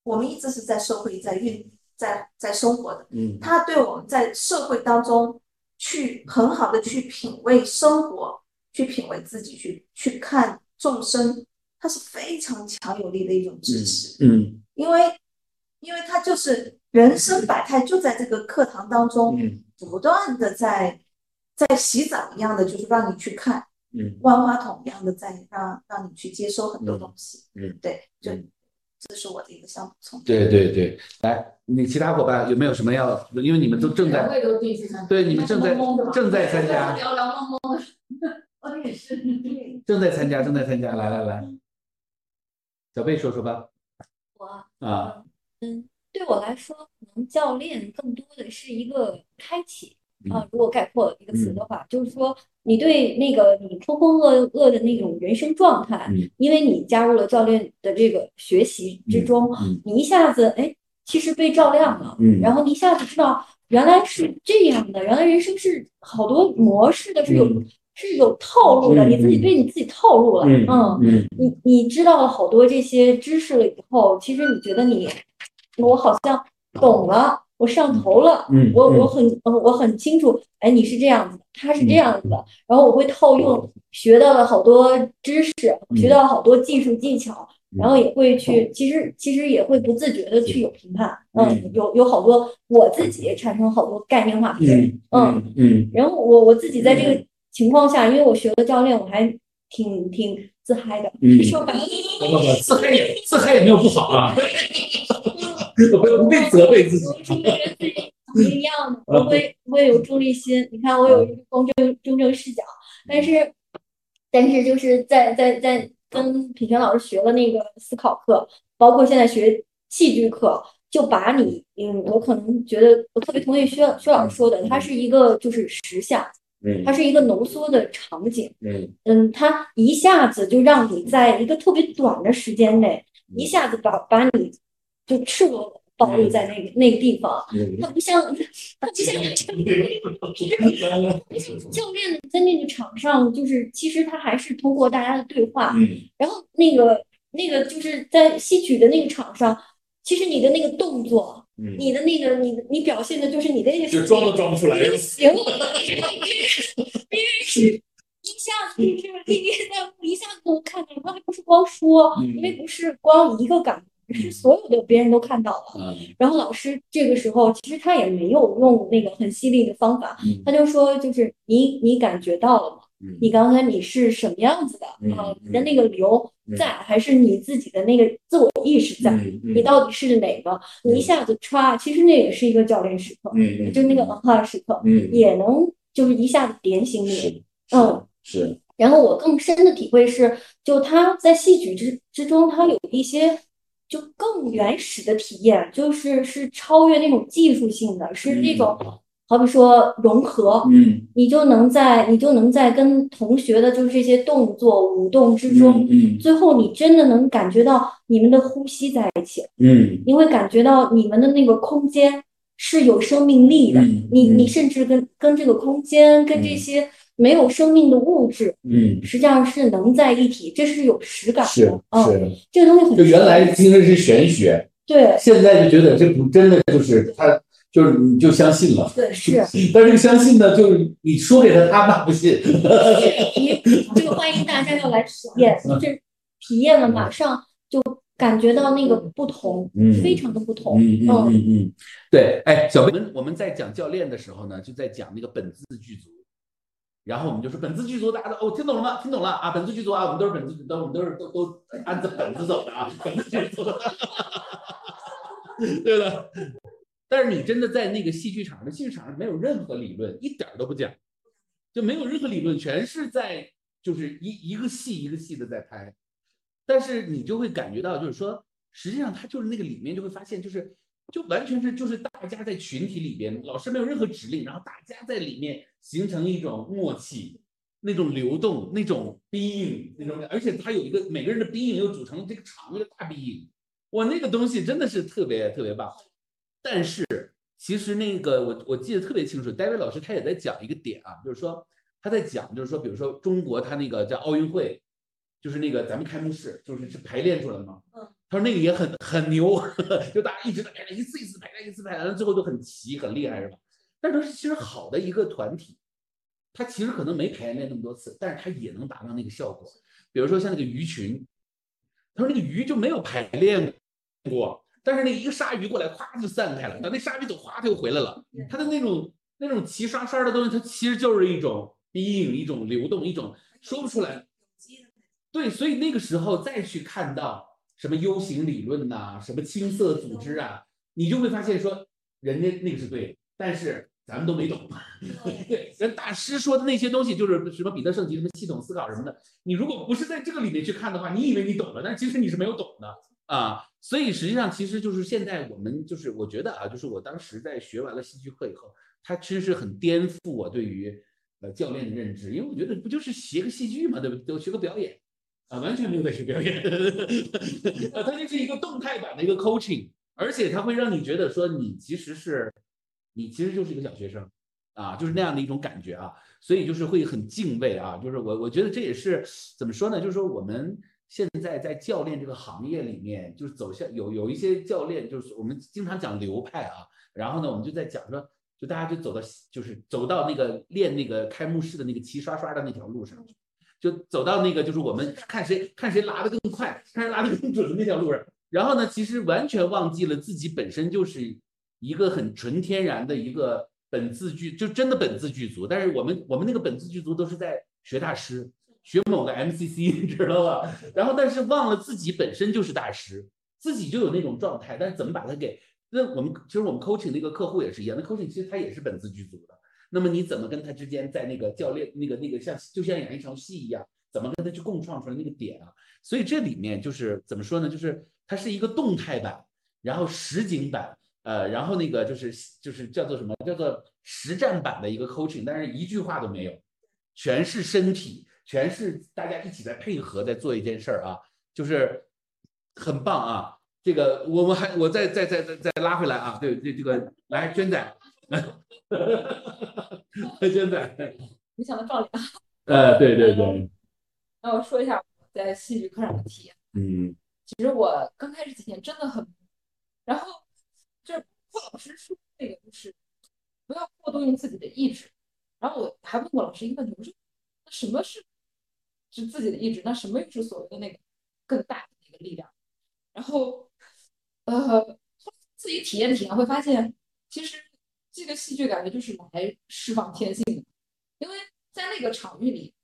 我们一直是在社会在运在在生活的，嗯。他对我们在社会当中去很好的去品味生活，去品味自己，去去看众生，它是非常强有力的一种支持。嗯因为因为他就是人生百态就在这个课堂当中嗯。不断的在在洗澡一样的，就是让你去看嗯。万花筒一样的在让让你去接收很多东西。嗯，对，就嗯这是我的一个小补充。对对对，来，你其他伙伴有没有什么要？因为你们都正在对你们正在正在参加 聊聊懵懵的。我也是，正在参加，正在参加，来来来，小贝说说吧。我啊，嗯，对我来说，可能教练更多的是一个开启啊、嗯如果概括一个词的话，就是说你对那个你浑浑噩噩的那种人生状态，嗯。因为你加入了教练的这个学习之中，嗯。你一下子哎，其实被照亮了，嗯。然后你一下子知道原来是这样的，原来人生是好多模式的，是有、嗯。是有套路的，嗯你自己被你自己套路了，嗯。你你知道了好多这些知识了以后，其实你觉得你我好像懂了，我上头了。我我很呃我很清楚，哎，你是这样子的，他是这样子的，然后我会套用，学到了好多知识，学到了好多技术技巧，然后也会去，其实其实也会不自觉的去有评判，嗯嗯，有有好多我自己产生好多概念化评嗯嗯嗯。然后我我自己在这个情况下，因为我学了教练，我还挺挺自嗨的，嗯。说白了，不不不，自嗨也自嗨也没有不好啊，不不必责备自己。我是一个人自己 不一样的，我会我会有中立心。你看，我有一个公正中正视角，但是但是就是在在在跟品泉老师学了那个思考课，包括现在学戏剧课，就把你嗯，我可能觉得我特别同意薛薛老师说的，它是一个就是实像，嗯它是一个浓缩的场景。嗯嗯，它一下子就让你在一个特别短的时间内，一下子把把你就赤裸裸暴露在那个那个地方。嗯。它不像，他不像 教练在那个场上，就是其实他还是通过大家的对话，嗯。然后那个那个就是在戏曲的那个场上，其实你的那个动作，嗯，你的那个你你表现的就是你的那个就装都装不出来。行，因为是一下子就是历历在目，一下子都能看到，他还不是光说，嗯。因为不是光一个感觉，是所有的别人都看到了。嗯然后老师这个时候其实他也没有用那个很犀利的方法，嗯他就说就是你你感觉到了吗？嗯你刚才你是什么样子的嗯啊？嗯你的那个流嗯在，还是你自己的那个自我意识在？嗯你到底是哪个？你一下子歘，其实那也是一个教练时刻，就那个文化时刻，嗯也能就是一下子点醒你。嗯，是然后我更深的体会是，就他在戏曲之之中，他有一些就更原始的体验，就是是超越那种技术性的，是那种好比说融合，嗯。你就能在你就能在跟同学的就是这些动作舞动之中，嗯。最后你真的能感觉到你们的呼吸在一起，嗯。你会感觉到你们的那个空间是有生命力的，嗯你嗯。你甚至跟跟这个空间跟这嗯。些没有生命的物质。嗯实际上是能在一体，这是有实感是的。嗯，是，这个东西很就原来听的是玄学，对现在就觉得这不真的就是他就是你就相信了。对是，但是这个相信呢，就是你说给他，他妈不信。你这个欢迎大家要来体验，就是体验了，马上就感觉到那个不同，嗯非常的不同。嗯嗯嗯嗯，对，哎，小贝，我们我们在讲教练的时候呢，就在讲那个本自具足，然后我们就说本自具足，大家都哦听懂了吗？听懂了啊，本自具足啊，我们都是本自，都我们都是都都按着本子走的啊，本自具足，对了。但是你真的在那个戏剧场上，戏剧场上没有任何理论，一点都不讲，就没有任何理论，全是在就是一一个戏一个戏的在拍。但是你就会感觉到，就是说，实际上它就是那个里面就会发现，就是就完全是就是大家在群体里边，老师没有任何指令，然后大家在里面形成一种默契，那种流动，那种 being，那种，而且它有一个每个人的 being 又组成这个场一个大 being，哇，那个东西真的是特别特别棒。但是其实那个我我记得特别清楚，戴维老师他也在讲一个点啊，就是说他在讲，就是说，比如说中国他那个叫奥运会，就是那个咱们开幕式，就是是排练出来的嘛。嗯。他说那个也很很牛，就大家一直在排练，一次一次排练，一次排练，最后就很齐很厉害，是吧？但是其实好的一个团体，他其实可能没排练那么多次，但是他也能达到那个效果。比如说像那个鱼群，他说那个鱼就没有排练过。但是那一个鲨鱼过来，咵就散开了。等那鲨鱼走，哗，它又回来了。它的那种那种齐刷刷的东西，它其实就是一种 being，一种流动，一种说不出来。对，所以那个时候再去看到什么 U 型理论呐、什么青色组织啊，你就会发现说，人家那个是对的，但是咱们都没懂。对，人大师说的那些东西，就是什么彼得圣吉、什么系统思考什么的，你如果不是在这个里面去看的话，你以为你懂了，但其实你是没有懂的。啊，所以实际上其实就是现在我们就是我觉得啊，就是我当时在学完了戏剧课以后，它其实是很颠覆我对于呃教练的认知，因为我觉得不就是学个戏剧嘛，对不对？都学个表演啊，完全没有在学表演，啊，它就是一个动态版的一个 coaching，而且它会让你觉得说你其实是你其实就是一个小学生啊，就是那样的一种感觉啊，所以就是会很敬畏啊，就是我我觉得这也是怎么说呢？就是说我们现在在教练这个行业里面，就是走向有有一些教练，就是我们经常讲流派啊，然后呢，我们就在讲说，就大家就走到就是走到那个练那个开幕式的那个齐刷刷的那条路上去。就走到那个，就是我们看谁看谁拉的更快，看谁拉的更准的那条路上。然后呢，其实完全忘记了自己本身就是一个很纯天然的一个本自具，就真的本自具足。但是我们我们那个本自具足都是在学大师，学某个 MCC，知道吧？然后但是忘了自己本身就是大师，自己就有那种状态。但是怎么把它给？那我们其实我们 coaching 那个客户也是一样，那 coaching 其实他也是本自具足的。那么你怎么跟他之间在那个教练那个那个像就像演一场戏一样，怎么跟他去共创出来那个点啊？所以这里面就是怎么说呢？就是它是一个动态版，然后实景版，呃，然后那个就是就是叫做什么？叫做实战版的一个 coaching，但是一句话都没有，全是身体，全是大家一起在配合在做一件事儿啊，就是很棒啊！这个我们还我再再再再再拉回来啊，对对，这个来娟仔。真的，没想到撞脸。呃，对对对。那我说一下我在戏剧课上的体验。嗯。其实我刚开始几天真的很，然后就是郭老师说那个就是不要过度用自己的意志。然后我还问过老师一个问题，我说那什么是是自己的意志？那什么又是所谓的那个更大的那个力量？然后呃，自己体验体验会发现，其实。这个戏剧感觉就是来释放天性的，因为在那个场域里，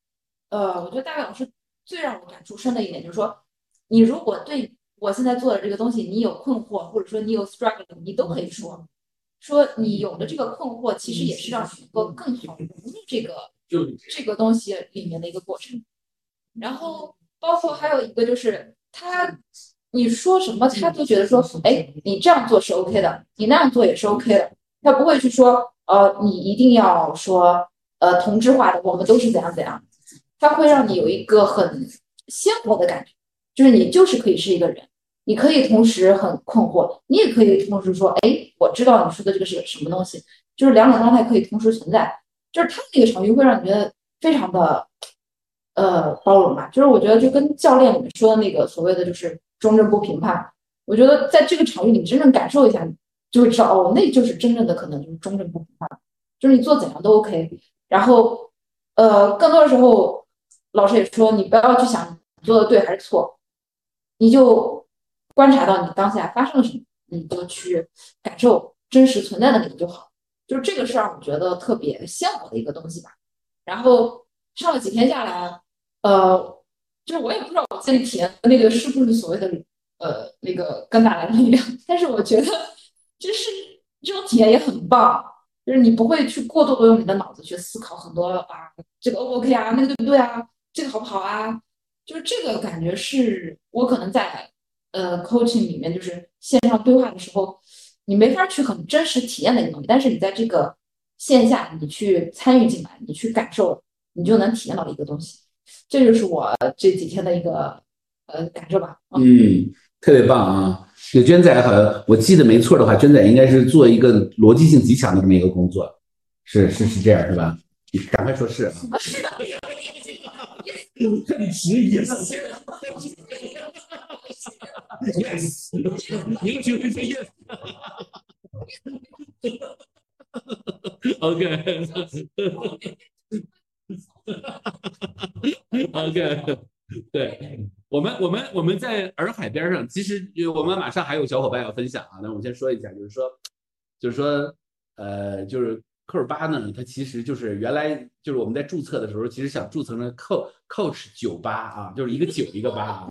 呃，我觉得大卫老师最让我感触深的一点就是说，你如果对我现在做的这个东西你有困惑，或者说你有 struggle，你都可以说，说你有的这个困惑其实也是让你能够更好融入这个这个东西里面的一个过程。然后包括还有一个就是他，你说什么他都觉得说，哎，你这样做是 OK 的，你那样做也是 OK 的。他不会去说，呃，你一定要说，呃，同质化的，我们都是怎样怎样。他会让你有一个很鲜活的感觉，就是你就是可以是一个人，你可以同时很困惑，你也可以同时说，哎，我知道你说的这个是什么东西，就是两种状态可以同时存在。就是他那个场域会让你觉得非常的，呃，包容吧。就是我觉得就跟教练里面说的那个所谓的就是中正不评判，我觉得在这个场域里真正感受一下。就会知道哦，那就是真正的可能就是中正不评判，就是你做怎样都 OK。然后，呃，更多的时候，老师也说你不要去想你做的对还是错，你就观察到你当下发生了什么，你就去感受真实存在的那个就好。就是这个是让我觉得特别鲜活的一个东西吧。然后上了几天下来，呃，就是我也不知道我自己体验的那个是不是所谓的呃那个跟大来的力量，但是我觉得。就是这种体验也很棒，就是你不会去过度的用你的脑子去思考很多啊，这个 O 不 OK 啊，那个对不对啊，这个好不好啊？就是这个感觉是我可能在呃 coaching 里面，就是线上对话的时候，你没法去很真实体验的一个东西，但是你在这个线下，你去参与进来，你去感受，你就能体验到一个东西。这就是我这几天的一个呃感受吧。嗯，特别棒啊。这个娟仔好像我记得没错的话，娟仔应该是做一个逻辑性极强的这么一个工作，是是是这样是吧？你赶快说是啊！你迟疑了。Yes，你就会说 Yes。对。我们我们我们在洱海边上，其实我们马上还有小伙伴要分享啊。那我们先说一下，就是说，就是说，呃，就是科尔巴呢，它其实就是原来就是我们在注册的时候，其实想注册成 Co Coach 酒吧啊，就是一个九一个八啊，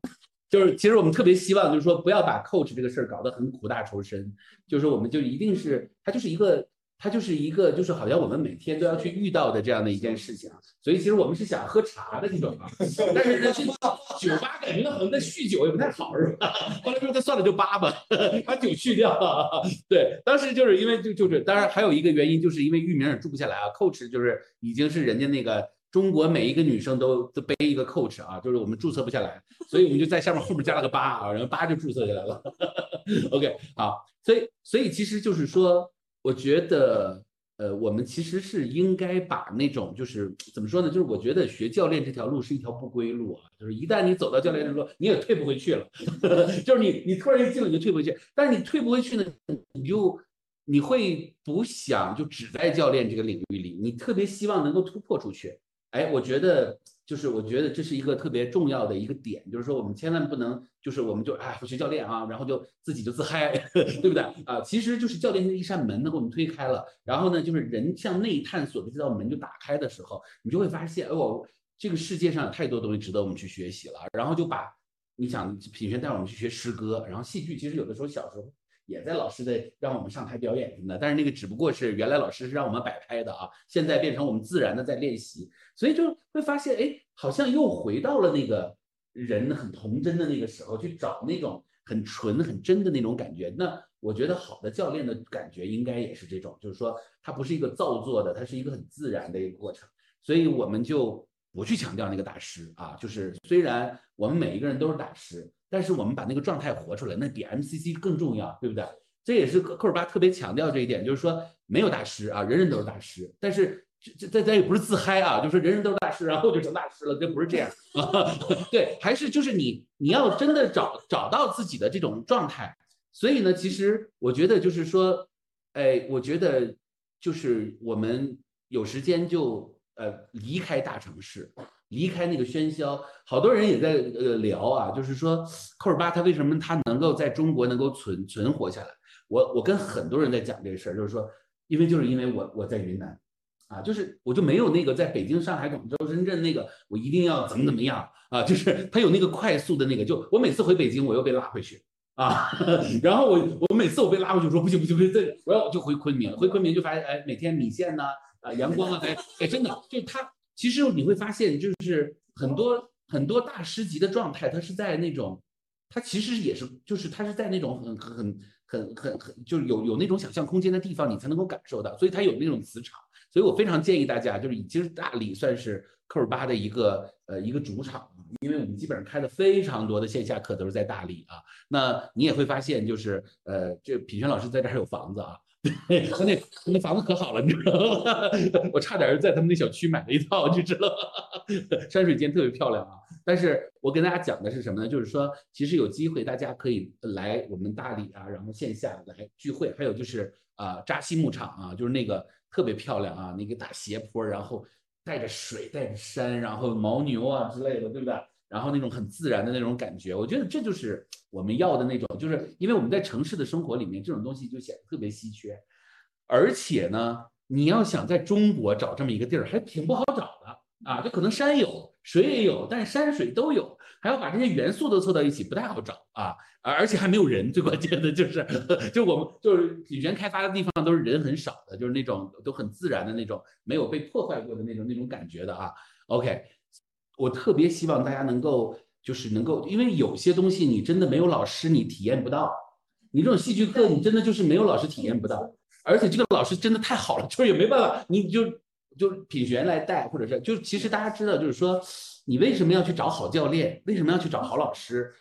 就是其实我们特别希望就是说不要把 Coach 这个事儿搞得很苦大仇深，就是我们就一定是它就是一个。它就是一个，就是好像我们每天都要去遇到的这样的一件事情啊，所以其实我们是想喝茶的这种啊，但是呢，去酒吧感觉好像在酗酒也不太好，是吧？后来说那算了，就八吧，把酒去掉。对，当时就是因为就就是，当然还有一个原因，就是因为域名也住不下来啊。Coach 就是已经是人家那个中国每一个女生都都背一个 Coach 啊，就是我们注册不下来，所以我们就在下面后面加了个八啊，然后八就注册下来了。OK，好，所以所以其实就是说。我觉得，呃，我们其实是应该把那种就是怎么说呢？就是我觉得学教练这条路是一条不归路啊，就是一旦你走到教练这路，你也退不回去了。就是你你突然一进了你就退不回去，但是你退不回去呢，你就你会不想就只在教练这个领域里，你特别希望能够突破出去。哎，我觉得就是我觉得这是一个特别重要的一个点，就是说我们千万不能就是我们就哎我学教练啊，然后就自己就自嗨，对不对啊？其实就是教练的一扇门能给我们推开了，然后呢，就是人向内探索的这道门就打开的时候，你就会发现哦，这个世界上有太多东西值得我们去学习了。然后就把你想品轩带我们去学诗歌，然后戏剧，其实有的时候小时候。也在老师的让我们上台表演什么的，但是那个只不过是原来老师是让我们摆拍的啊，现在变成我们自然的在练习，所以就会发现，哎，好像又回到了那个人很童真的那个时候，去找那种很纯很真的那种感觉。那我觉得好的教练的感觉应该也是这种，就是说它不是一个造作的，它是一个很自然的一个过程。所以我们就不去强调那个大师啊，就是虽然我们每一个人都是大师。但是我们把那个状态活出来，那比 MCC 更重要，对不对？这也是科科尔巴特别强调这一点，就是说没有大师啊，人人都是大师。但是这这咱也不是自嗨啊，就是人人都是大师，然后就成大师了，这不是这样啊。对，还是就是你你要真的找找到自己的这种状态。所以呢，其实我觉得就是说，哎，我觉得就是我们有时间就呃离开大城市。离开那个喧嚣，好多人也在呃聊啊，就是说扣尔巴他为什么他能够在中国能够存存活下来？我我跟很多人在讲这个事儿，就是说，因为就是因为我我在云南，啊，就是我就没有那个在北京、上海、广州、深圳那个我一定要怎么怎么样啊，就是他有那个快速的那个，就我每次回北京我又被拉回去啊，然后我我每次我被拉回去说不行不行不行，这我要就回昆明，回昆明就发现哎每天米线呐啊啊阳光啊哎哎真的就他。其实你会发现，就是很多很多大师级的状态，他是在那种，他其实也是，就是他是在那种很很很很很，就是有有那种想象空间的地方，你才能够感受到，所以他有那种磁场。所以我非常建议大家，就是其实大理算是科尔巴的一个呃一个主场，因为我们基本上开的非常多的线下课都是在大理啊。那你也会发现，就是呃，这品轩老师在这还有房子啊。对，他那那房子可好了，你知道吗？我差点在他们那小区买了一套，你知道吗？山水间特别漂亮啊。但是我跟大家讲的是什么呢？就是说，其实有机会大家可以来我们大理啊，然后线下来聚会。还有就是啊，扎西牧场啊，就是那个特别漂亮啊，那个大斜坡，然后带着水，带着山，然后牦牛啊之类的，对不对？然后那种很自然的那种感觉，我觉得这就是我们要的那种，就是因为我们在城市的生活里面，这种东西就显得特别稀缺，而且呢，你要想在中国找这么一个地儿，还挺不好找的啊，就可能山有，水也有，但是山水都有，还要把这些元素都凑到一起，不太好找啊，而且还没有人，最关键的就是，就我们就是原开发的地方都是人很少的，就是那种都很自然的那种，没有被破坏过的那种那种感觉的啊，OK。我特别希望大家能够，就是能够，因为有些东西你真的没有老师，你体验不到。你这种戏剧课，你真的就是没有老师体验不到。而且这个老师真的太好了，就是也没办法，你就就品学来带，或者是就其实大家知道，就是说你为什么要去找好教练，为什么要去找好老师？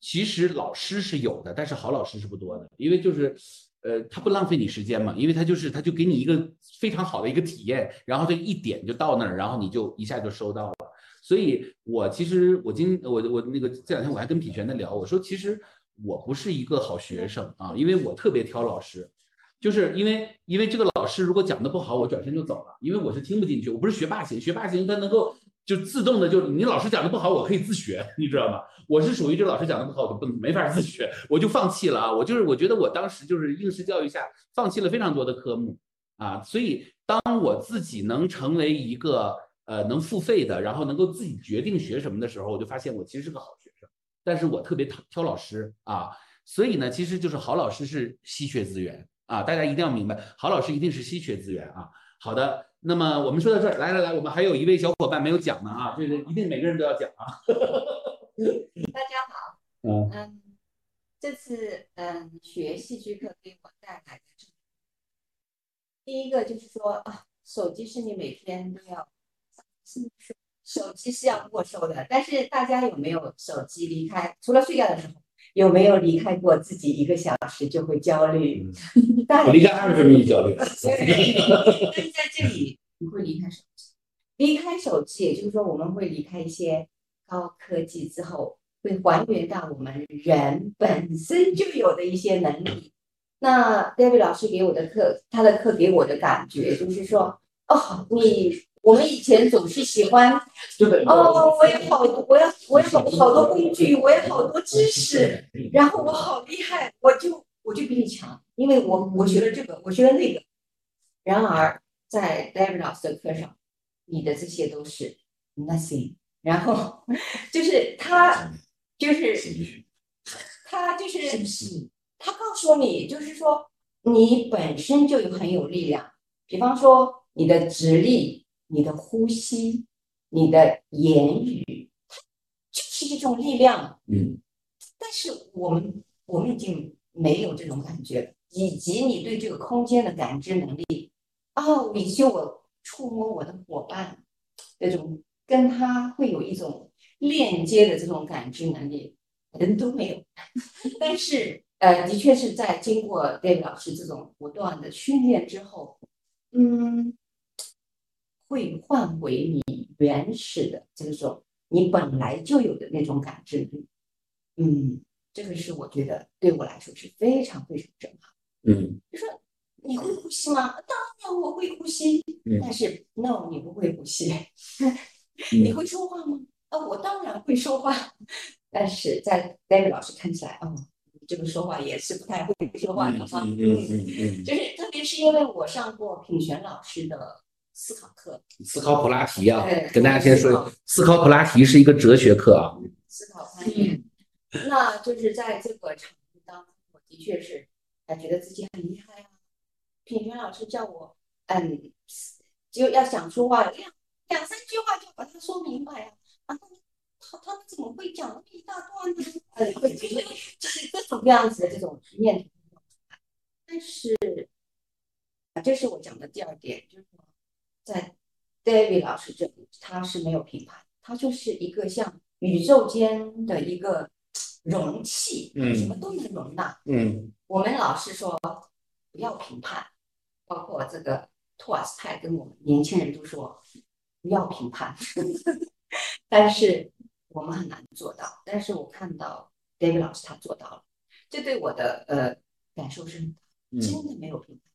其实老师是有的，但是好老师是不多的，因为就是呃，他不浪费你时间嘛，因为他就是他就给你一个非常好的一个体验，然后这一点就到那儿，然后你就一下就收到了。所以，我其实我今我我那个这两天我还跟品璇在聊，我说其实我不是一个好学生啊，因为我特别挑老师，就是因为因为这个老师如果讲的不好，我转身就走了，因为我是听不进去，我不是学霸型，学霸型他能够就自动的就你老师讲的不好，我可以自学，你知道吗？我是属于这老师讲的不好，我就不没法自学，我就放弃了啊，我就是我觉得我当时就是应试教育下放弃了非常多的科目啊，所以当我自己能成为一个。呃，能付费的，然后能够自己决定学什么的时候，我就发现我其实是个好学生，但是我特别挑挑老师啊，所以呢，其实就是好老师是稀缺资源啊，大家一定要明白，好老师一定是稀缺资源啊。好的，那么我们说到这儿，来来来，我们还有一位小伙伴没有讲呢啊，这个一定每个人都要讲啊。大家好，嗯嗯，这次嗯学戏剧课给我带来的第一个就是说啊，手机是你每天都要。手机是要没收的，但是大家有没有手机离开？除了睡觉的时候，有没有离开过自己一个小时就会焦虑？我离开二十分钟就焦虑。但是在这里你会离开手机，离开手机，也就是说我们会离开一些高科技之后，会还原到我们人本身就有的一些能力。那 David 老师给我的课，他的课给我的感觉就是说，哦，你。我们以前总是喜欢，哦，我有好多，我要我有好好多工具，我有好多知识，然后我好厉害，我就我就比你强，因为我我学了这个，我学了那个。然而在 David 老师的课上，你的这些都是 nothing，然后就是他就是他就是他告诉你，就是说你本身就有很有力量，比方说你的直立。你的呼吸，你的言语，它就是一种力量。嗯，但是我们我们已经没有这种感觉了，以及你对这个空间的感知能力。哦，以及我触摸我的伙伴，那种跟他会有一种链接的这种感知能力，人都没有。但是，呃，的确是在经过 David 老师这种不断的训练之后，嗯。会换回你原始的这种你本来就有的那种感知力，嗯，这个是我觉得对我来说是非常非常震撼。嗯，就说你会呼吸吗？当然我会呼吸，但是 no，你不会呼吸。你会说话吗？啊，我当然会说话，但是在 David 老师看起来，哦，这个说话也是不太会说话的哈。嗯嗯嗯，就是特别是因为我上过品璇老师的。思考课，思考普拉提啊，跟大家先说，思考普拉提是一个哲学课啊。思考那就是在这个场域当中，我的确是感觉得自己很厉害啊。品泉老师叫我，嗯，就要想说话，两两三句话就把它说明白啊。啊，他他们怎么会讲那么一大段呢？呃，就是各种各样子的这种念头。但是，啊，这是我讲的第二点，就是。在 David 老师这里，他是没有评判，他就是一个像宇宙间的一个容器，嗯，什么都能容纳。嗯，我们老是说不要评判，包括这个托尔斯泰跟我们年轻人都说不要评判，但是我们很难做到。但是我看到 David 老师他做到了，这对我的呃感受是真的没有评判，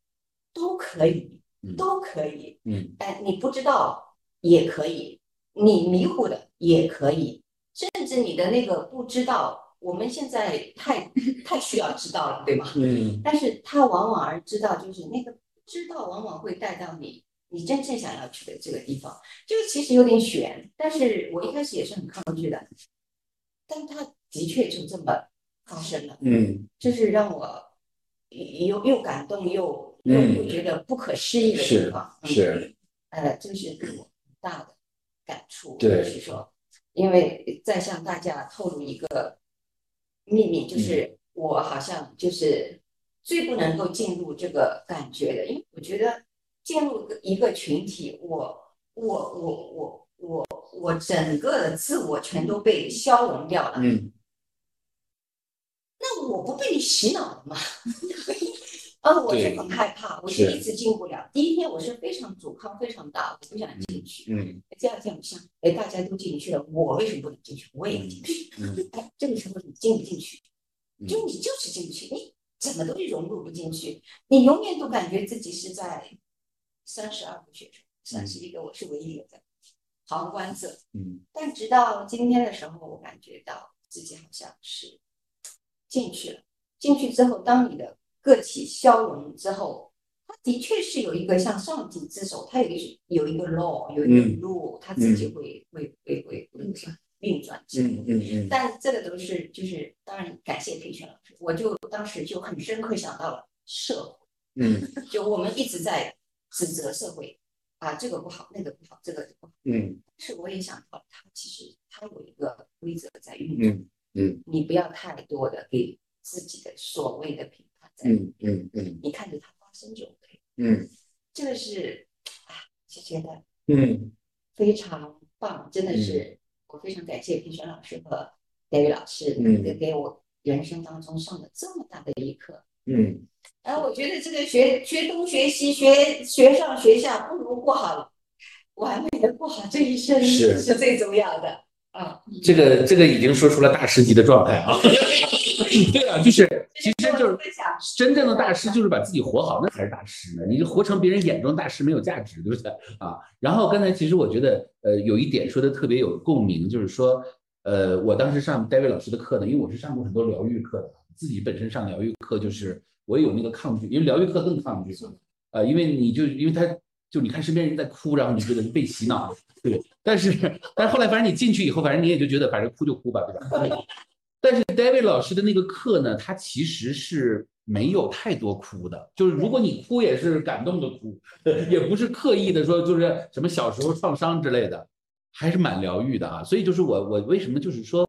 都可以。都可以，嗯，哎，你不知道也可以，你迷糊的也可以，甚至你的那个不知道，我们现在太 太需要知道了，对吗？嗯，但是他往往而知道，就是那个知道往往会带到你你真正想要去的这个地方，这个其实有点悬，但是我一开始也是很抗拒的，但他的确就这么发生了，嗯，就是让我又又感动又。又又觉得不可思议的地方是，呃，这是给我很大的感触。对，是说，因为再向大家透露一个秘密，就是我好像就是最不能够进入这个感觉的，因为我觉得进入一个群体，我我我我我我整个的自我全都被消融掉了。嗯，那我不被你洗脑了吗？啊，我是很害怕，我是一直进不了。第一天我是非常阻抗非常大，我不想进去。嗯，第二天我想，哎，大家都进去了，我为什么不能进去？我也要进去。哎，这个时候你进不进去？就你就是进不去，你怎么都融入不进去，你永远都感觉自己是在三十二个学生，三十一个我是唯一的在旁观者。嗯，但直到今天的时候，我感觉到自己好像是进去了。进去之后，当你的个体消融之后，他的确是有一个向上帝之手，他有一有一个 law，有一个路，他自己会会会会会运转。嗯嗯嗯。但这个都是就是当然感谢培训老师，我就当时就很深刻想到了社会。嗯。就我们一直在指责社会啊，这个不好，那个不好，这个不好。嗯。是我也想到，他其实他有一个规则在运转。嗯嗯。你不要太多的给自己的所谓的评。嗯嗯嗯，你看着它发生就 OK。嗯，这个是啊，就觉得嗯非常棒，真的是我非常感谢评选老师和 David 老师，嗯，给给我人生当中上了这么大的一课。嗯，然后，我觉得这个学学东学西学学上学下，不如过好完美的过好这一生是是最重要的啊。这个这个已经说出了大师级的状态啊。对啊，就是其实就是真正的大师就是把自己活好，那才是大师呢。你就活成别人眼中的大师没有价值，对不对啊？然后刚才其实我觉得呃有一点说的特别有共鸣，就是说呃我当时上戴维老师的课呢，因为我是上过很多疗愈课的，自己本身上疗愈课就是我有那个抗拒，因为疗愈课更抗拒，呃，因为你就因为他就你看身边人在哭，然后你就觉得被洗脑，对。但是但是后来反正你进去以后，反正你也就觉得反正哭就哭吧，对吧？但是 David 老师的那个课呢，他其实是没有太多哭的，就是如果你哭也是感动的哭，也不是刻意的说就是什么小时候创伤之类的，还是蛮疗愈的啊。所以就是我我为什么就是说，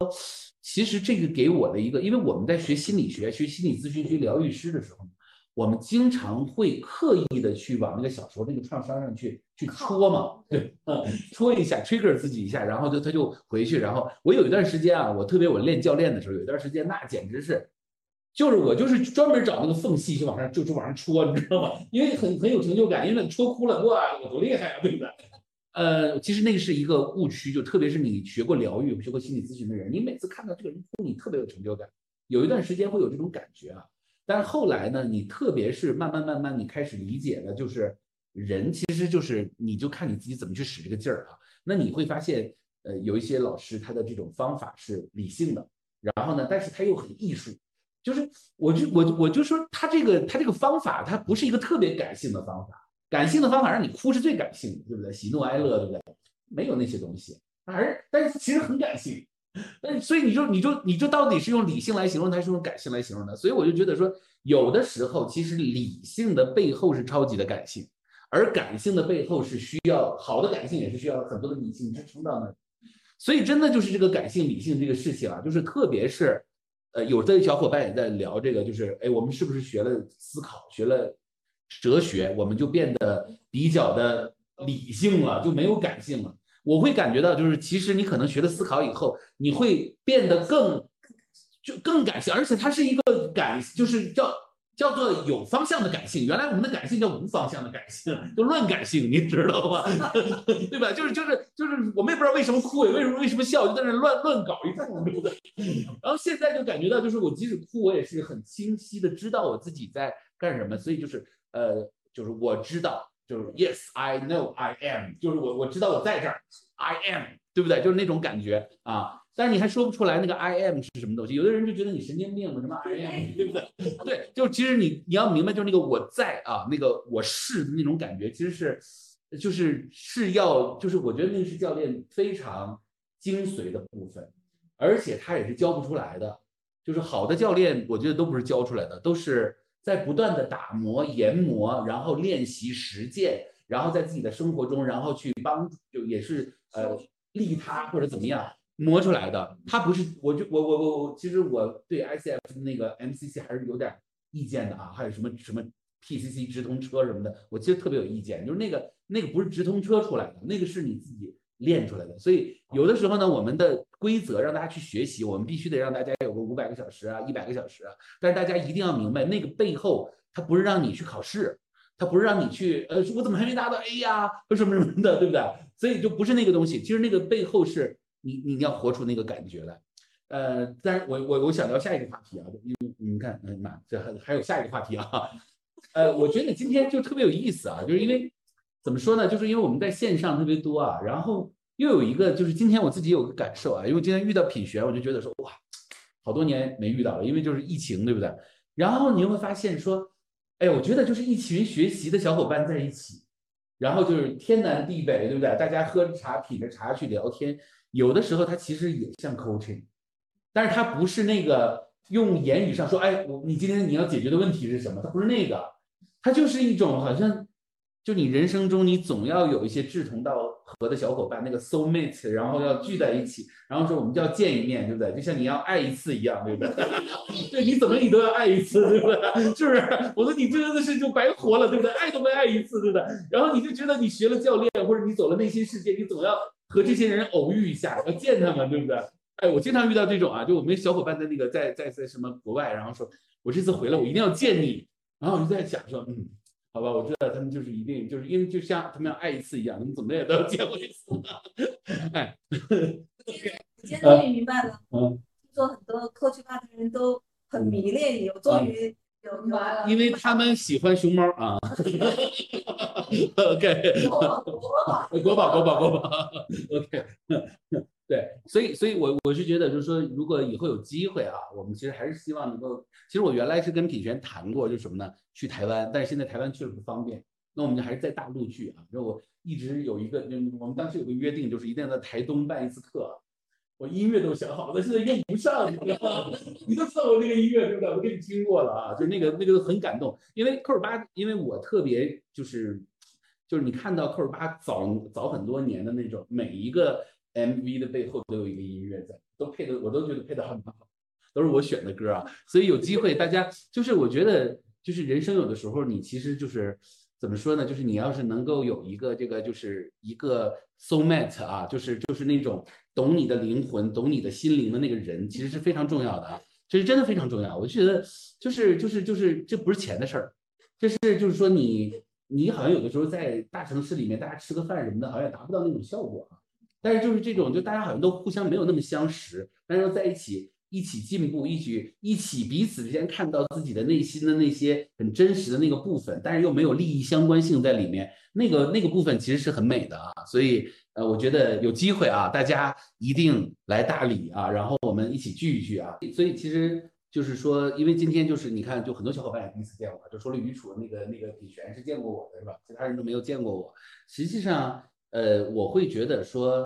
其实这个给我的一个，因为我们在学心理学、学心理咨询、学疗愈师的时候。我们经常会刻意的去往那个小时候那个创伤上去去戳嘛，对，嗯，戳一下，trigger 自己一下，然后就他就回去。然后我有一段时间啊，我特别我练教练的时候，有一段时间那简直是，就是我就是专门找那个缝隙就往上就就往上戳，你知道吗？因为很很有成就感，因为戳哭了，哇，我多厉害啊，对不对？呃，其实那个是一个误区，就特别是你学过疗愈、学过心理咨询的人，你每次看到这个人哭，你特别有成就感，有一段时间会有这种感觉啊。但后来呢，你特别是慢慢慢慢，你开始理解了，就是人其实就是你就看你自己怎么去使这个劲儿啊。那你会发现，呃，有一些老师他的这种方法是理性的，然后呢，但是他又很艺术，就是我就我我就说他这个他这个方法，他不是一个特别感性的方法，感性的方法让你哭是最感性的，对不对？喜怒哀乐，对不对？没有那些东西，还是但是其实很感性。那 所以你就你就你就到底是用理性来形容，还是用感性来形容呢？所以我就觉得说，有的时候其实理性的背后是超级的感性，而感性的背后是需要好的感性，也是需要很多的理性支撑到那。所以真的就是这个感性理性这个事情啊，就是特别是，呃，有的小伙伴也在聊这个，就是哎，我们是不是学了思考，学了哲学，我们就变得比较的理性了，就没有感性了？我会感觉到，就是其实你可能学了思考以后，你会变得更就更感性，而且它是一个感，就是叫叫做有方向的感性。原来我们的感性叫无方向的感性，就乱感性，你知道吗？对吧？就是就是就是，我们也不知道为什么哭，为什么为什么笑，就在那乱乱搞一通，对不对？然后现在就感觉到，就是我即使哭，我也是很清晰的知道我自己在干什么，所以就是呃，就是我知道。就是 Yes, I know I am，就是我我知道我在这儿，I am，对不对？就是那种感觉啊。但是你还说不出来那个 I am 是什么东西。有的人就觉得你神经病了，什么 I am，对不对？对，就其实你你要明白，就是那个我在啊，那个我是的那种感觉，其实是就是是要就是我觉得那是教练非常精髓的部分，而且他也是教不出来的。就是好的教练，我觉得都不是教出来的，都是。在不断的打磨、研磨，然后练习、实践，然后在自己的生活中，然后去帮，就也是呃利他或者怎么样磨出来的。他不是，我就我我我我，其实我对 ICF 那个 MCC 还是有点意见的啊。还有什么什么 PCC 直通车什么的，我其实特别有意见。就是那个那个不是直通车出来的，那个是你自己。练出来的，所以有的时候呢，我们的规则让大家去学习，我们必须得让大家有个五百个小时啊，一百个小时啊。但是大家一定要明白，那个背后它不是让你去考试，它不是让你去呃，我怎么还没拿到 A 呀，或什么什么的，对不对？所以就不是那个东西。其实那个背后是你你要活出那个感觉来。呃，但是我我我想聊下一个话题啊，因为你看，嗯，妈，这还还有下一个话题啊。呃，我觉得今天就特别有意思啊，就是因为。怎么说呢？就是因为我们在线上特别多啊，然后又有一个，就是今天我自己有个感受啊，因为今天遇到品璇，我就觉得说哇，好多年没遇到了，因为就是疫情，对不对？然后你又会发现说，哎，我觉得就是一群学习的小伙伴在一起，然后就是天南地北，对不对？大家喝着茶，品着茶去聊天，有的时候它其实也像 coaching，但是它不是那个用言语上说，哎，我你今天你要解决的问题是什么？它不是那个，它就是一种好像。就你人生中，你总要有一些志同道合的小伙伴，那个 soul mate，然后要聚在一起，然后说我们就要见一面，对不对？就像你要爱一次一样，对不对？对，你怎么你都要爱一次，对不对？是不是？我说你真的是就白活了，对不对？爱都没爱一次，对不对？然后你就觉得你学了教练，或者你走了内心世界，你总要和这些人偶遇一下，要见他们，对不对？哎，我经常遇到这种啊，就我们小伙伴在那个在在在什么国外，然后说，我这次回来我一定要见你，然后我就在想说，嗯，好吧，我知道他们就是一定就是因为就像他们要爱一次一样，他们怎么也都要见我一次。哎，今天终于明白了，嗯，说很多 coach 吧的人都很迷恋你，我终于有。因为他们喜欢熊猫啊。OK，国宝国宝国宝国宝。OK，对，所以所以，我我是觉得，就是说，如果以后有机会啊，我们其实还是希望能够。其实我原来是跟品璇谈过，就是什么呢？去台湾，但是现在台湾去了不方便，那我们就还是在大陆去啊。就我一直有一个，就我们当时有个约定，就是一定要在台东办一次课。我音乐都想好了，现在用不上，你知道吗？你都知道我那个音乐对不对？我给你听过了啊，就那个那个很感动，因为扣尔巴，因为我特别就是就是你看到扣尔巴早早很多年的那种每一个 MV 的背后都有一个音乐在，都配的我都觉得配的很好，都是我选的歌啊，所以有机会大家就是我觉得就是人生有的时候你其实就是。怎么说呢？就是你要是能够有一个这个，就是一个 soul mate 啊，就是就是那种懂你的灵魂、懂你的心灵的那个人，其实是非常重要的啊，这是真的非常重要。我觉得就是就是就是这不是钱的事儿，这是就是说你你好像有的时候在大城市里面，大家吃个饭什么的，好像达不到那种效果啊。但是就是这种，就大家好像都互相没有那么相识，但是在一起。一起进步，一起一起彼此之间看到自己的内心的那些很真实的那个部分，但是又没有利益相关性在里面，那个那个部分其实是很美的啊。所以呃，我觉得有机会啊，大家一定来大理啊，然后我们一起聚一聚啊。所以其实就是说，因为今天就是你看，就很多小伙伴也第一次见我，就除了余楚那个那个李璇是见过我的是吧？其他人都没有见过我。实际上，呃，我会觉得说。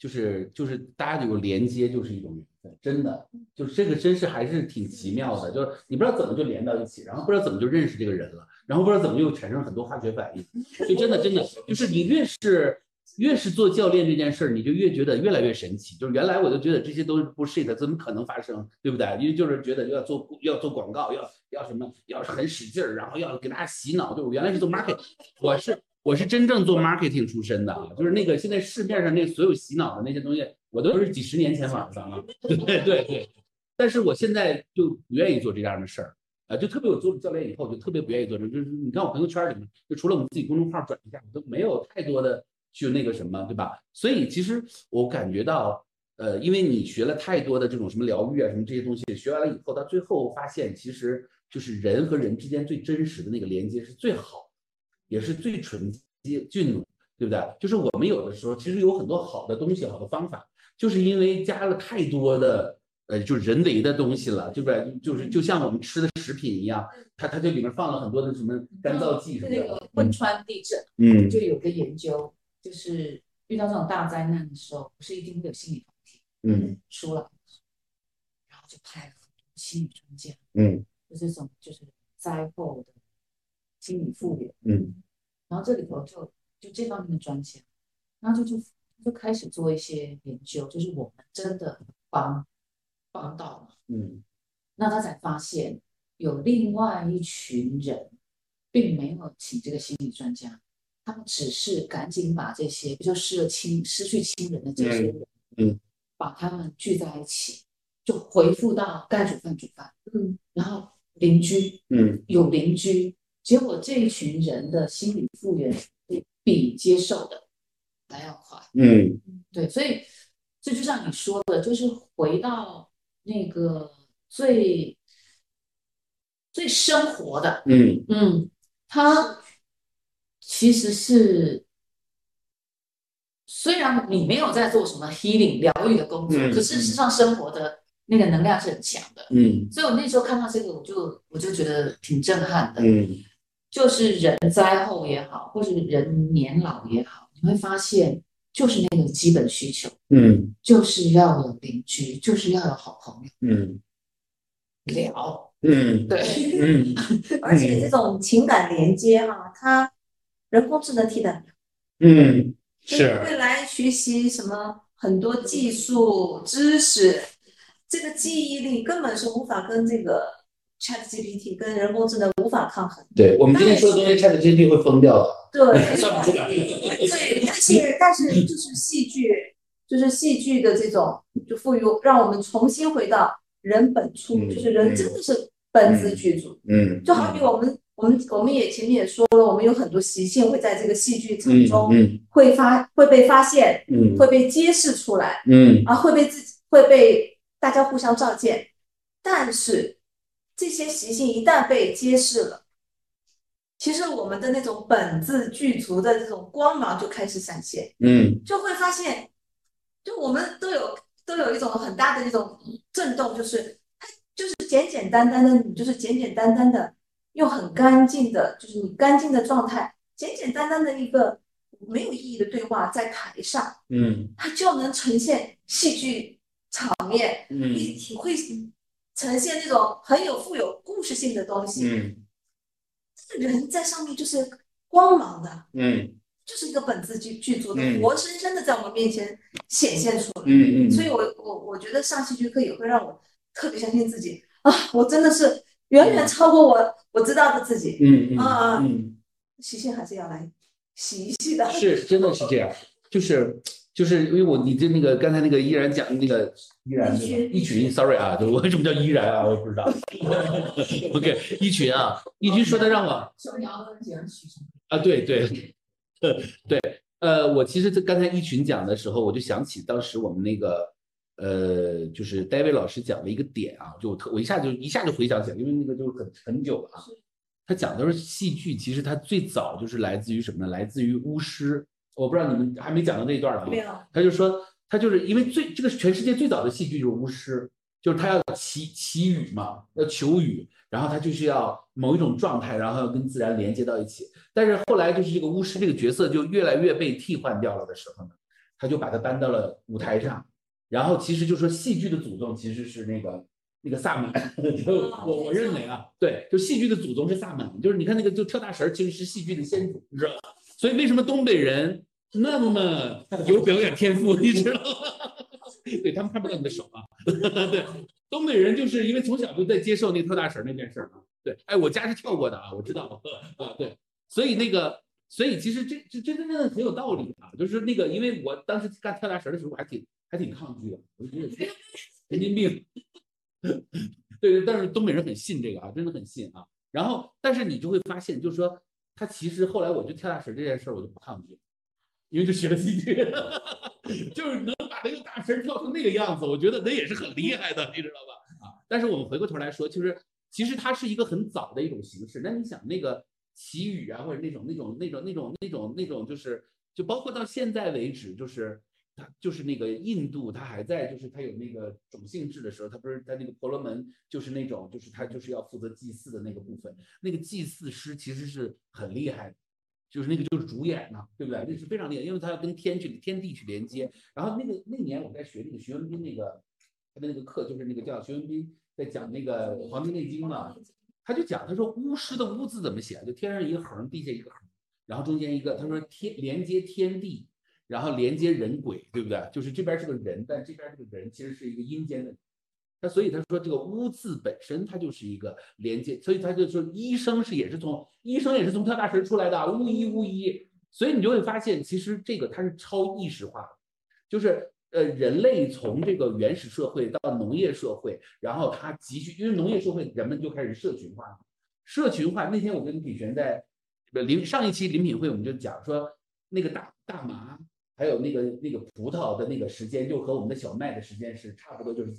就是就是大家有连接，就是一种缘分，真的，就是这个真是还是挺奇妙的，就是你不知道怎么就连到一起，然后不知道怎么就认识这个人了，然后不知道怎么又产生很多化学反应，就真的真的就是你越是越是做教练这件事儿，你就越觉得越来越神奇。就是原来我就觉得这些都是不是的，怎么可能发生，对不对？因为就是觉得要做要做广告，要要什么，要很使劲儿，然后要给大家洗脑。就我原来是做 market，我是。我是真正做 marketing 出身的啊，就是那个现在市面上那所有洗脑的那些东西，我都是几十年前玩的了。对对对，但是我现在就不愿意做这样的事儿啊，就特别我做了教练以后，就特别不愿意做这，就是你看我朋友圈里面，就除了我们自己公众号转一下，我都没有太多的去那个什么，对吧？所以其实我感觉到，呃，因为你学了太多的这种什么疗愈啊，什么这些东西，学完了以后，到最后发现，其实就是人和人之间最真实的那个连接是最好。也是最纯洁、俊浓，对不对？就是我们有的时候其实有很多好的东西、好的方法，就是因为加了太多的呃，就人为的东西了，对不对？就是就像我们吃的食品一样，它它这里面放了很多的什么干燥剂什么的。那个汶川地震，嗯，就有个研究，就是遇到这种大灾难的时候，不是一定会有心理问题，嗯，出了，然后就派了很多心理专家，嗯，就这种就是灾后的。心理复原，嗯，然后这里头就就这方面的专家，然后就就就开始做一些研究，就是我们真的帮帮到了，嗯，那他才发现有另外一群人并没有请这个心理专家，他们只是赶紧把这些，比较失了亲失去亲人的这些人，嗯，把他们聚在一起，就回复到该煮饭煮饭，嗯，然后邻居，嗯，有邻居。结果这一群人的心理复原比接受的还要快。嗯，对，所以这就像你说的，就是回到那个最最生活的。嗯嗯，他其实是虽然你没有在做什么 healing 疗愈的工作，可是事实上生活的那个能量是很强的。嗯，所以我那时候看到这个，我就我就觉得挺震撼的。嗯。就是人灾后也好，或是人年老也好，你会发现，就是那个基本需求，嗯，就是要有邻居，就是要有好朋友，嗯，聊，嗯，对，嗯，而且这种情感连接哈，它人工智能替代不了，嗯，是未来学习什么很多技术知识，这个记忆力根本是无法跟这个。Chat GPT 跟人工智能无法抗衡。对我们今天说的东西，Chat GPT 会疯掉的。对，算不出来。对，但是但是就是戏剧，就是戏剧的这种就赋予让我们重新回到人本初，嗯就是人真的是本自具足。嗯，就好比我们我们我们也前面也说了，我们有很多习性会在这个戏剧场中嗯会发会被发现，嗯会被揭示出来。嗯啊，会被自己会被大家互相照见，但是这些习性一旦被揭示了，其实我们的那种本自具足的这种光芒就开始闪现，嗯就会发现，就我们都有都有一种很大的一种震动，就是它就是简简单单的，你就是简简单单的用很干净的，就是你干净的状态，简简单单的一个没有意义的对话在台上。嗯它就能呈现戏剧场面，嗯会会呈现那种很有富有故事性的东西。嗯这个人在上面就是光芒的，嗯就是一个本自具具足的，嗯活生生的在我们面前显现出来。嗯嗯，所以我我我觉得上戏剧课也会让我特别相信自己啊，我真的是远远超过我我知道的自己。嗯嗯啊嗯。习性还是要来洗一洗的。是，真的是这样，就是就是因为我你的那个刚才那个依然讲的那个依然对吧？一群，sorry 啊，就我为什么叫依然啊？我也不知道。OK，一群啊，一群说的让我？啊，对对，对，呃，我其实这刚才一群讲的时候，我就想起当时我们那个呃，就是 David 老师讲的一个点啊，就我特我一下就一下就回想起来，因为那个就很很久了啊。他讲的是戏剧，其实它最早就是来自于什么呢？来自于巫师。我不知道你们还没讲到那一段啊。没有。他就说，他就是因为最这个全世界最早的戏剧就是巫师，就是他要祈祈雨嘛，要求雨，然后他就是要某一种状态，然后要跟自然连接到一起。但是后来就是这个巫师这个角色就越来越被替换掉了的时候呢，他就把它搬到了舞台上。然后其实就说戏剧的祖宗其实是那个那个萨满，就我我认为啊，对，就戏剧的祖宗是萨满，就是你看那个就跳大神儿其实是戏剧的先祖，你知道吧？所以为什么东北人那么有表演天赋，你知道吗？对他们看不到你的手啊，对，东北人就是因为从小就在接受那跳大神儿那件事儿啊，对，哎，我家是跳过的啊，我知道 啊，对，所以那个。所以其实这这这真的很有道理啊，就是那个，因为我当时干跳大神的时候，我还挺还挺抗拒的，我就觉得神经病。对，但是东北人很信这个啊，真的很信啊。然后，但是你就会发现，就是说他其实后来我就跳大神这件事儿，我就不抗拒，因为就学了戏剧，就是能把那个大神跳成那个样子，我觉得那也是很厉害的，你知道吧？啊，但是我们回过头来说，就是其实它是一个很早的一种形式。那你想那个祈雨啊，或者那种那种那种那种那种那种，就是就包括到现在为止，就是。它就是那个印度，它还在，就是它有那个种姓制的时候，它不是它那个婆罗门，就是那种，就是他就是要负责祭祀的那个部分。那个祭祀师其实是很厉害的，就是那个就是主演呐、对不对？那是非常厉害，因为他要跟天去天地去连接。然后那个那年我在学那个徐文斌那个他的那个课，就是那个叫徐文斌在讲那个《黄帝内经》嘛，他就讲他说巫师的巫字怎么写，就天上一个横，地下一个横，然后中间一个，他说天连接天地。然后连接人鬼，对不对？就是这边是个人，但这边这个人其实是一个阴间的。那所以他说这个巫字本身它就是一个连接，所以他就说医生是也是从医生也是从跳大神出来的，巫医巫医。所以你就会发现，其实这个它是超意识化的，就是呃人类从这个原始社会到农业社会，然后它急需，因为农业社会人们就开始社群化，社群化。那天我跟品璇在临上一期林品会我们就讲说那个大大麻。还有那个那个葡萄的那个时间，就和我们的小麦的时间是差不多，就是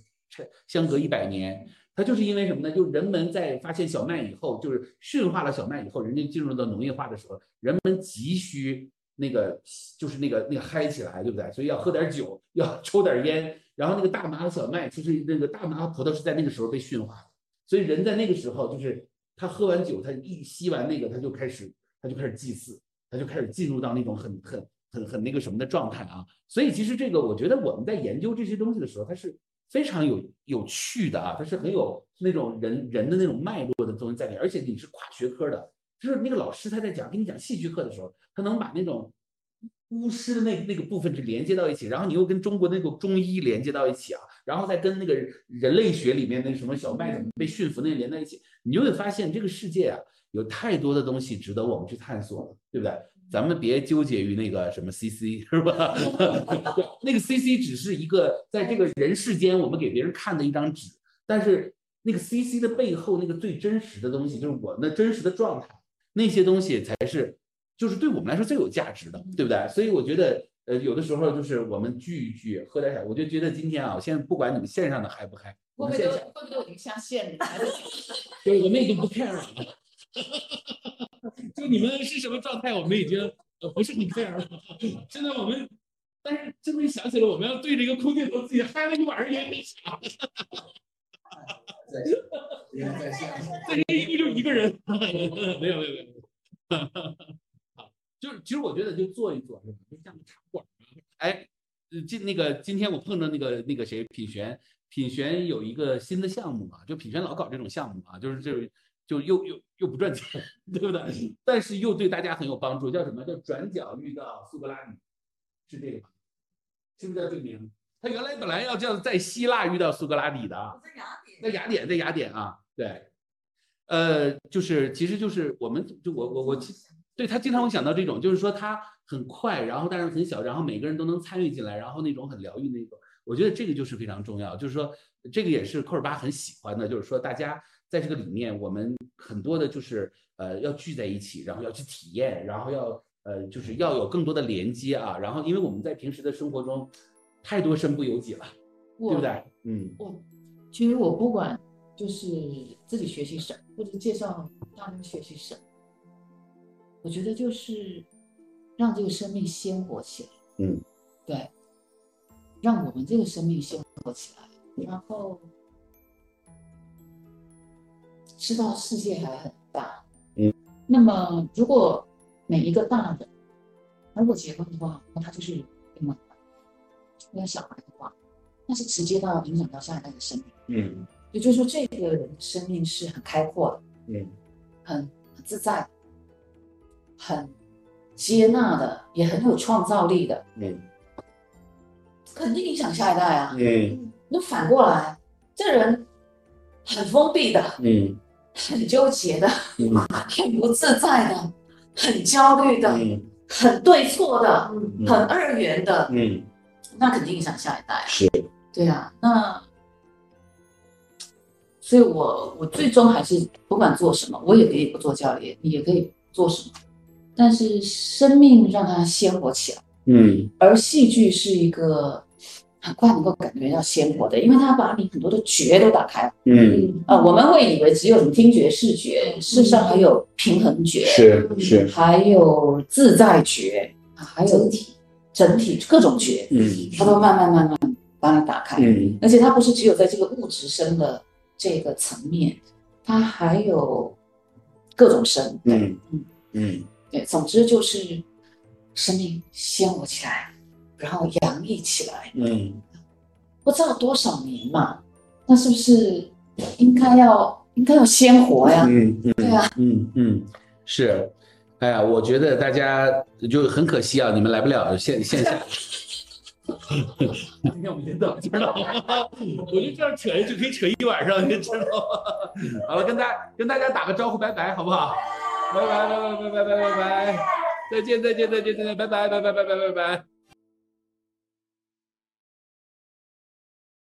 相隔一百年。它就是因为什么呢？就人们在发现小麦以后，就是驯化了小麦以后，人家进入到农业化的时候，人们急需那个就是那个那个嗨起来，对不对？所以要喝点酒，要抽点烟。然后那个大麻和小麦，其实那个大麻和葡萄是在那个时候被驯化的，所以人在那个时候就是他喝完酒，他一吸完那个，他就开始他就开始祭祀，他就开始进入到那种很很。很很那个什么的状态啊，所以其实这个我觉得我们在研究这些东西的时候，它是非常有有趣的啊，它是很有那种人人的那种脉络的东西在里，而且你是跨学科的，就是那个老师他在讲跟你讲戏剧课的时候，他能把那种巫师的那那个部分去连接到一起，然后你又跟中国那个中医连接到一起啊，然后再跟那个人类学里面那什么小麦怎么被驯服那连在一起，你就会发现这个世界啊有太多的东西值得我们去探索了，对不对？咱们别纠结于那个什么 CC 是吧？那个 CC 只是一个在这个人世间我们给别人看的一张纸，但是那个 CC 的背后那个最真实的东西，就是我们的真实的状态，那些东西才是就是对我们来说最有价值的，对不对？所以我觉得，呃，有的时候就是我们聚一聚，喝点小，我就觉得今天啊，现在不管你们线上的嗨不嗨，会不会都会不会都已经下线了？对，我们已经不 care 了。就你们是什么状态，我们已经呃不是很 care 了。现在我们，但是这么一想起来，我们要对着一个空镜头自己嗨了一晚上也没啥。在线，在这一共就一个人，没有没有没有。好，就是其实我觉得就做一做，就像个茶馆。哎，今那个今天我碰到那个那个谁品璇，品璇有一个新的项目嘛，就品璇老搞这种项目啊，就是就是。就又又又不赚钱，对不对？但是又对大家很有帮助，叫什么叫转角遇到苏格拉底，是这个吧？是不是叫这个名？他原来本来要叫在希腊遇到苏格拉底的，在雅典，在雅典，在雅典啊，对，呃，就是其实就是我们就我我我，对他经常会想到这种，就是说他很快，然后但是很小，然后每个人都能参与进来，然后那种很疗愈那种，我觉得这个就是非常重要，就是说这个也是科尔巴很喜欢的，就是说大家。在这个里面，我们很多的就是呃要聚在一起，然后要去体验，然后要呃就是要有更多的连接啊。然后因为我们在平时的生活中太多身不由己了，对不对？嗯，我其实我不管就是自己学习什么，或者介绍他人学习什么，我觉得就是让这个生命鲜活起来。嗯，对，让我们这个生命鲜活起来，然后。知道世界还很大，嗯，那么如果每一个大人如果结婚的话，那他就是另外那小孩的话，那是直接到影响到下一代的生命，嗯，也就是说这个人的生命是很开阔的，嗯，很很自在，很接纳的，也很有创造力的，嗯，肯定影响下一代啊，嗯，那反过来，这人很封闭的，嗯。很纠结的，很不自在的，很焦虑的，很对错的，很二元的，嗯，那肯定影响下一代。是，对啊，那，所以我我最终还是不管做什么，我也可以不做教练，也可以做什么，但是生命让它鲜活起来。嗯，而戏剧是一个。很快能够感觉到鲜活的，因为它把你很多的觉都打开了。嗯。啊，我们会以为只有什么听觉、视觉，事实上还有平衡觉，是是，还有自在觉，还有整体整体各种觉，嗯，它都慢慢慢慢把它打开。嗯，而且它不是只有在这个物质生的这个层面，它还有各种生。嗯。嗯。嗯，对，总之就是生命鲜活起来。然后洋溢起来，嗯，不知道多少年嘛，那是不是应该要应该要鲜活呀？嗯嗯，对啊，嗯嗯是，哎呀，我觉得大家就很可惜啊，你们来不了线线下。今天我们先到这儿了，我就这样扯就可以扯一晚上，你知道吗？好了，跟大跟大家打个招呼，拜拜，好不好？拜拜拜拜拜拜拜拜拜，再见再见再见再见，拜拜拜拜拜拜拜拜。